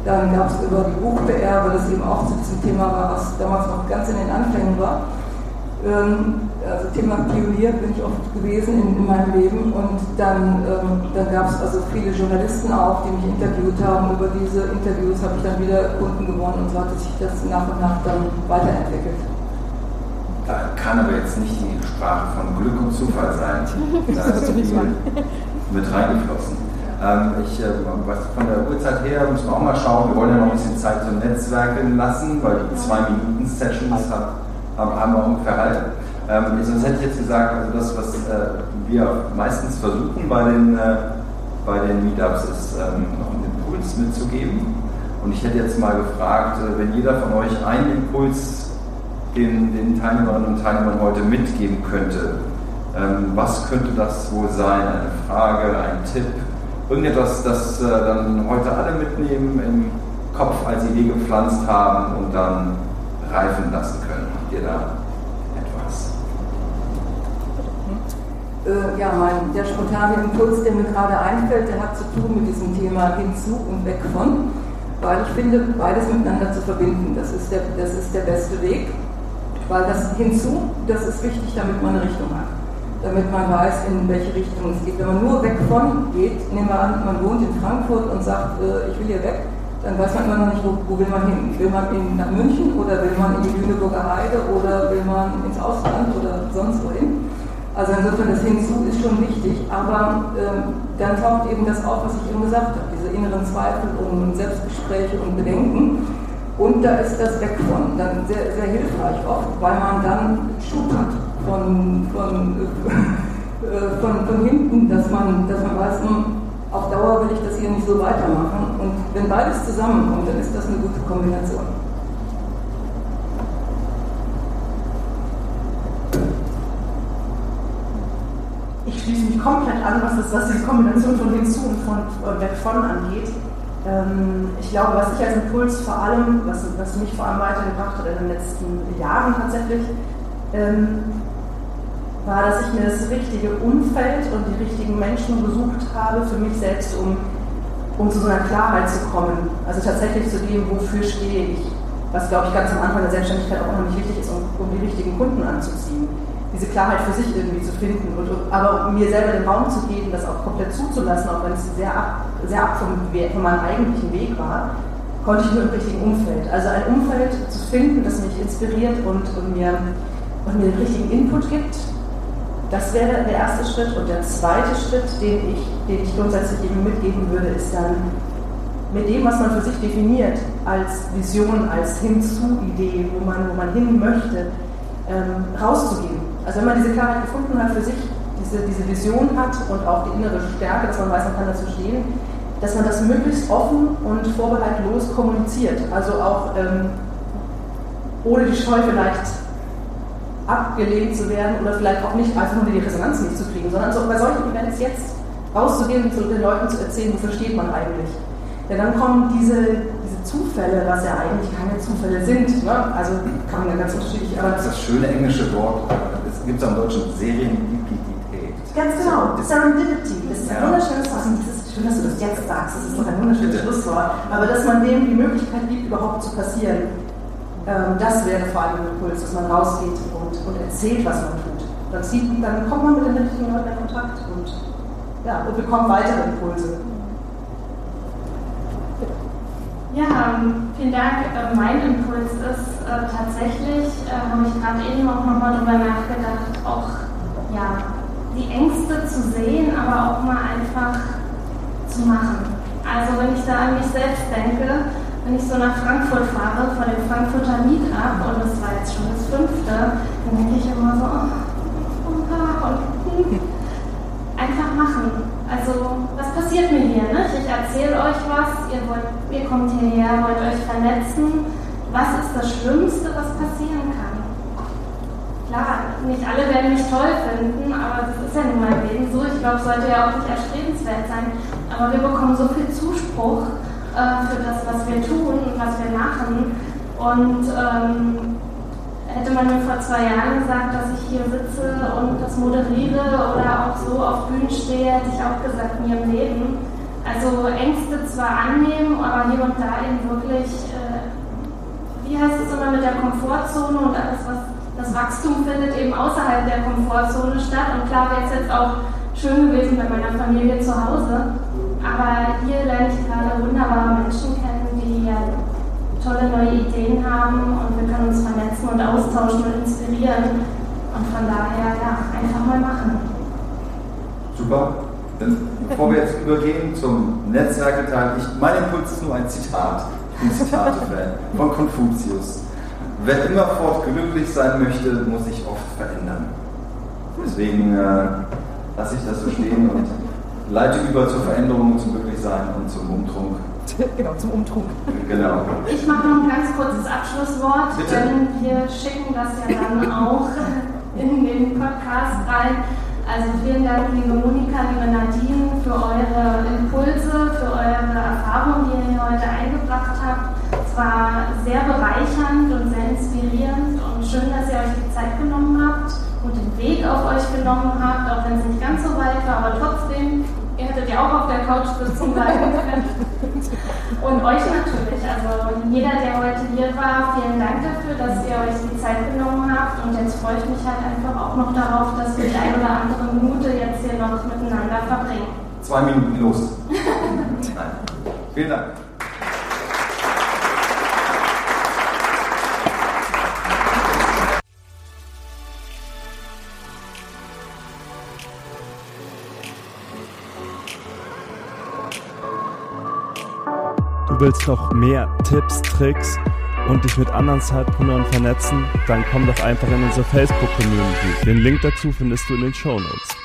Dann gab es über die weil das eben auch zu diesem Thema war, was damals noch ganz in den Anfängen war. Ähm, also Thema Pionier bin ich oft gewesen in, in meinem Leben und dann, ähm, dann gab es also viele Journalisten auch, die mich interviewt haben. Über diese Interviews habe ich dann wieder Kunden gewonnen und so hat sich das nach und nach dann weiterentwickelt. Da kann aber jetzt nicht die Sprache von Glück und Zufall sein. *laughs* Da ist so viel mit reingeflossen. Ähm, ich, äh, was von der Uhrzeit her müssen wir auch mal schauen. Wir wollen ja noch ein bisschen Zeit zum Netzwerken lassen, weil die zwei Minuten Sessions haben, haben wir ungefähr halt. Ähm, sonst hätte ich jetzt gesagt, also das, was äh, wir meistens versuchen bei den, äh, bei den Meetups, ist ähm, noch einen Impuls mitzugeben. Und ich hätte jetzt mal gefragt, äh, wenn jeder von euch einen Impuls den, den Teilnehmerinnen und Teilnehmern heute mitgeben könnte. Ähm, was könnte das wohl sein? Eine Frage, ein Tipp, irgendetwas, das äh, dann heute alle mitnehmen im Kopf als Idee gepflanzt haben und dann reifen lassen können. Habt ihr da etwas? Äh, ja, mein, der spontane Impuls, der mir gerade einfällt, der hat zu tun mit diesem Thema hinzu und weg von, weil ich finde, beides miteinander zu verbinden, das ist der, das ist der beste Weg. Weil das hinzu, das ist wichtig, damit man eine Richtung hat. Damit man weiß, in welche Richtung es geht. Wenn man nur weg von geht, nehmen wir an, man wohnt in Frankfurt und sagt, äh, ich will hier weg, dann weiß man immer noch nicht, wo, wo will man hin. Will man in, nach München oder will man in die Lüneburger Heide oder will man ins Ausland oder sonst wohin? Also insofern das Hinzu ist schon wichtig, aber ähm, dann taucht eben das auf, was ich eben gesagt habe, diese inneren Zweifel und Selbstgespräche und Bedenken. Und da ist das Weg von dann sehr, sehr hilfreich oft, weil man dann Schub hat von, von, äh, von, von hinten, dass man, dass man weiß, hm, auf Dauer will ich das hier nicht so weitermachen. Und wenn beides zusammenkommt, dann ist das eine gute Kombination. Ich schließe mich komplett an, was, das, was die Kombination von hinzu und von, von weg von angeht. Ähm, ich glaube, was ich als Impuls vor allem, was, was mich vor allem weitergebracht hat in den letzten Jahren tatsächlich, ähm, war, dass ich mir das richtige Umfeld und die richtigen Menschen gesucht habe für mich selbst, um, um zu so einer Klarheit zu kommen. Also tatsächlich zu dem, wofür stehe ich. Was, glaube ich, ganz am Anfang der Selbstständigkeit auch noch nicht wichtig ist, um, um die richtigen Kunden anzuziehen diese Klarheit für sich irgendwie zu finden und, aber mir selber den Raum zu geben, das auch komplett zuzulassen, auch wenn es sehr ab, sehr ab vom, von meinem eigentlichen Weg war, konnte ich nur im richtigen Umfeld. Also ein Umfeld zu finden, das mich inspiriert und, und, mir, und mir den richtigen Input gibt, das wäre der erste Schritt. Und der zweite Schritt, den ich, den ich grundsätzlich eben mitgeben würde, ist dann mit dem, was man für sich definiert, als Vision, als Hinzu-Idee, wo man, wo man hin möchte, ähm, rauszugehen. Also wenn man diese Klarheit gefunden hat für sich, diese, diese Vision hat und auch die innere Stärke, dass man weiß, man kann dazu stehen, dass man das möglichst offen und vorbehaltlos kommuniziert. Also auch ähm, ohne die Scheu vielleicht abgelehnt zu werden oder vielleicht auch nicht einfach nur die Resonanz nicht zu kriegen, sondern so bei solchen Events jetzt rauszugehen und zu den Leuten zu erzählen, wofür steht man eigentlich. Denn dann kommen diese, diese Zufälle, was ja eigentlich keine Zufälle sind. Ne? Also kann man ja ganz unterschiedlich. Aber das das schöne englische Wort, es gibt es am Deutschen Serienlipidität. Ganz genau, Serendipity. Das ist ein wunderschönes Wort. Das ist schön, dass du das jetzt sagst. Das ist doch ein wunderschönes Schlusswort. Aber dass man dem die Möglichkeit gibt, überhaupt zu passieren, ähm, das wäre vor allem ein Impuls, dass man rausgeht und, und erzählt, was man tut. Dann, sieht, dann kommt man mit den richtigen Leuten in Kontakt und, ja, und bekommt weitere Impulse. Ja, vielen Dank. Äh, mein Impuls ist äh, tatsächlich, äh, habe ich gerade eben auch nochmal drüber nachgedacht, auch ja, die Ängste zu sehen, aber auch mal einfach zu machen. Also wenn ich da an mich selbst denke, wenn ich so nach Frankfurt fahre, vor dem Frankfurter Meetup, und das war jetzt schon das fünfte, dann denke ich immer so, oh, und hm, einfach machen. Also, was passiert mir hier? Ne? Ich erzähle euch was, ihr, wollt, ihr kommt hierher, wollt euch vernetzen. Was ist das Schlimmste, was passieren kann? Klar, nicht alle werden mich toll finden, aber das ist ja nun im Leben so. Ich glaube, sollte ja auch nicht erstrebenswert sein. Aber wir bekommen so viel Zuspruch äh, für das, was wir tun und was wir machen. Und ähm, Hätte man mir vor zwei Jahren gesagt, dass ich hier sitze und das moderiere oder auch so auf Bühnen stehe, hätte ich auch gesagt, nie im Leben. Also Ängste zwar annehmen, aber hier und da eben wirklich, äh, wie heißt es immer mit der Komfortzone und alles, was das Wachstum findet eben außerhalb der Komfortzone statt. Und klar wäre es jetzt auch schön gewesen bei meiner Familie zu Hause, aber hier lerne ich gerade wunderbare Menschen kennen, die ja tolle neue Ideen haben und wir können uns vernetzen und austauschen und inspirieren. Und von daher, ja, einfach mal machen. Super. Bevor wir jetzt übergehen zum Netzwerketeil, ich, mein Impuls ist nur ein Zitat. Ich bin von Konfuzius. Wer immerfort glücklich sein möchte, muss sich oft verändern. Deswegen äh, lasse ich das so stehen und leite über zur Veränderung, zum Glücklichsein und zum Umtrunk *laughs* genau, zum Umtrunk. Genau. Ich mache noch ein ganz kurzes Abschlusswort, Bitte. denn wir schicken das ja dann auch in den Podcast rein. Also vielen Dank, liebe Monika, liebe Nadine, für eure Impulse, für eure Erfahrungen, die ihr hier heute eingebracht habt. Es war sehr bereichernd und sehr inspirierend und schön, dass ihr euch die Zeit genommen habt und den Weg auf euch genommen habt, auch wenn es nicht ganz so weit war, aber trotzdem, hättet ja auch auf der Couch sitzen bleiben können. Und euch natürlich. Also jeder, der heute hier war, vielen Dank dafür, dass ihr euch die Zeit genommen habt. Und jetzt freue ich mich halt einfach auch noch darauf, dass wir die ein oder andere Minute jetzt hier noch miteinander verbringen. Zwei Minuten los. *laughs* Vielen Dank. Willst noch mehr Tipps, Tricks und dich mit anderen Zeitpreneuren vernetzen, dann komm doch einfach in unsere Facebook-Community. Den Link dazu findest du in den Show Notes.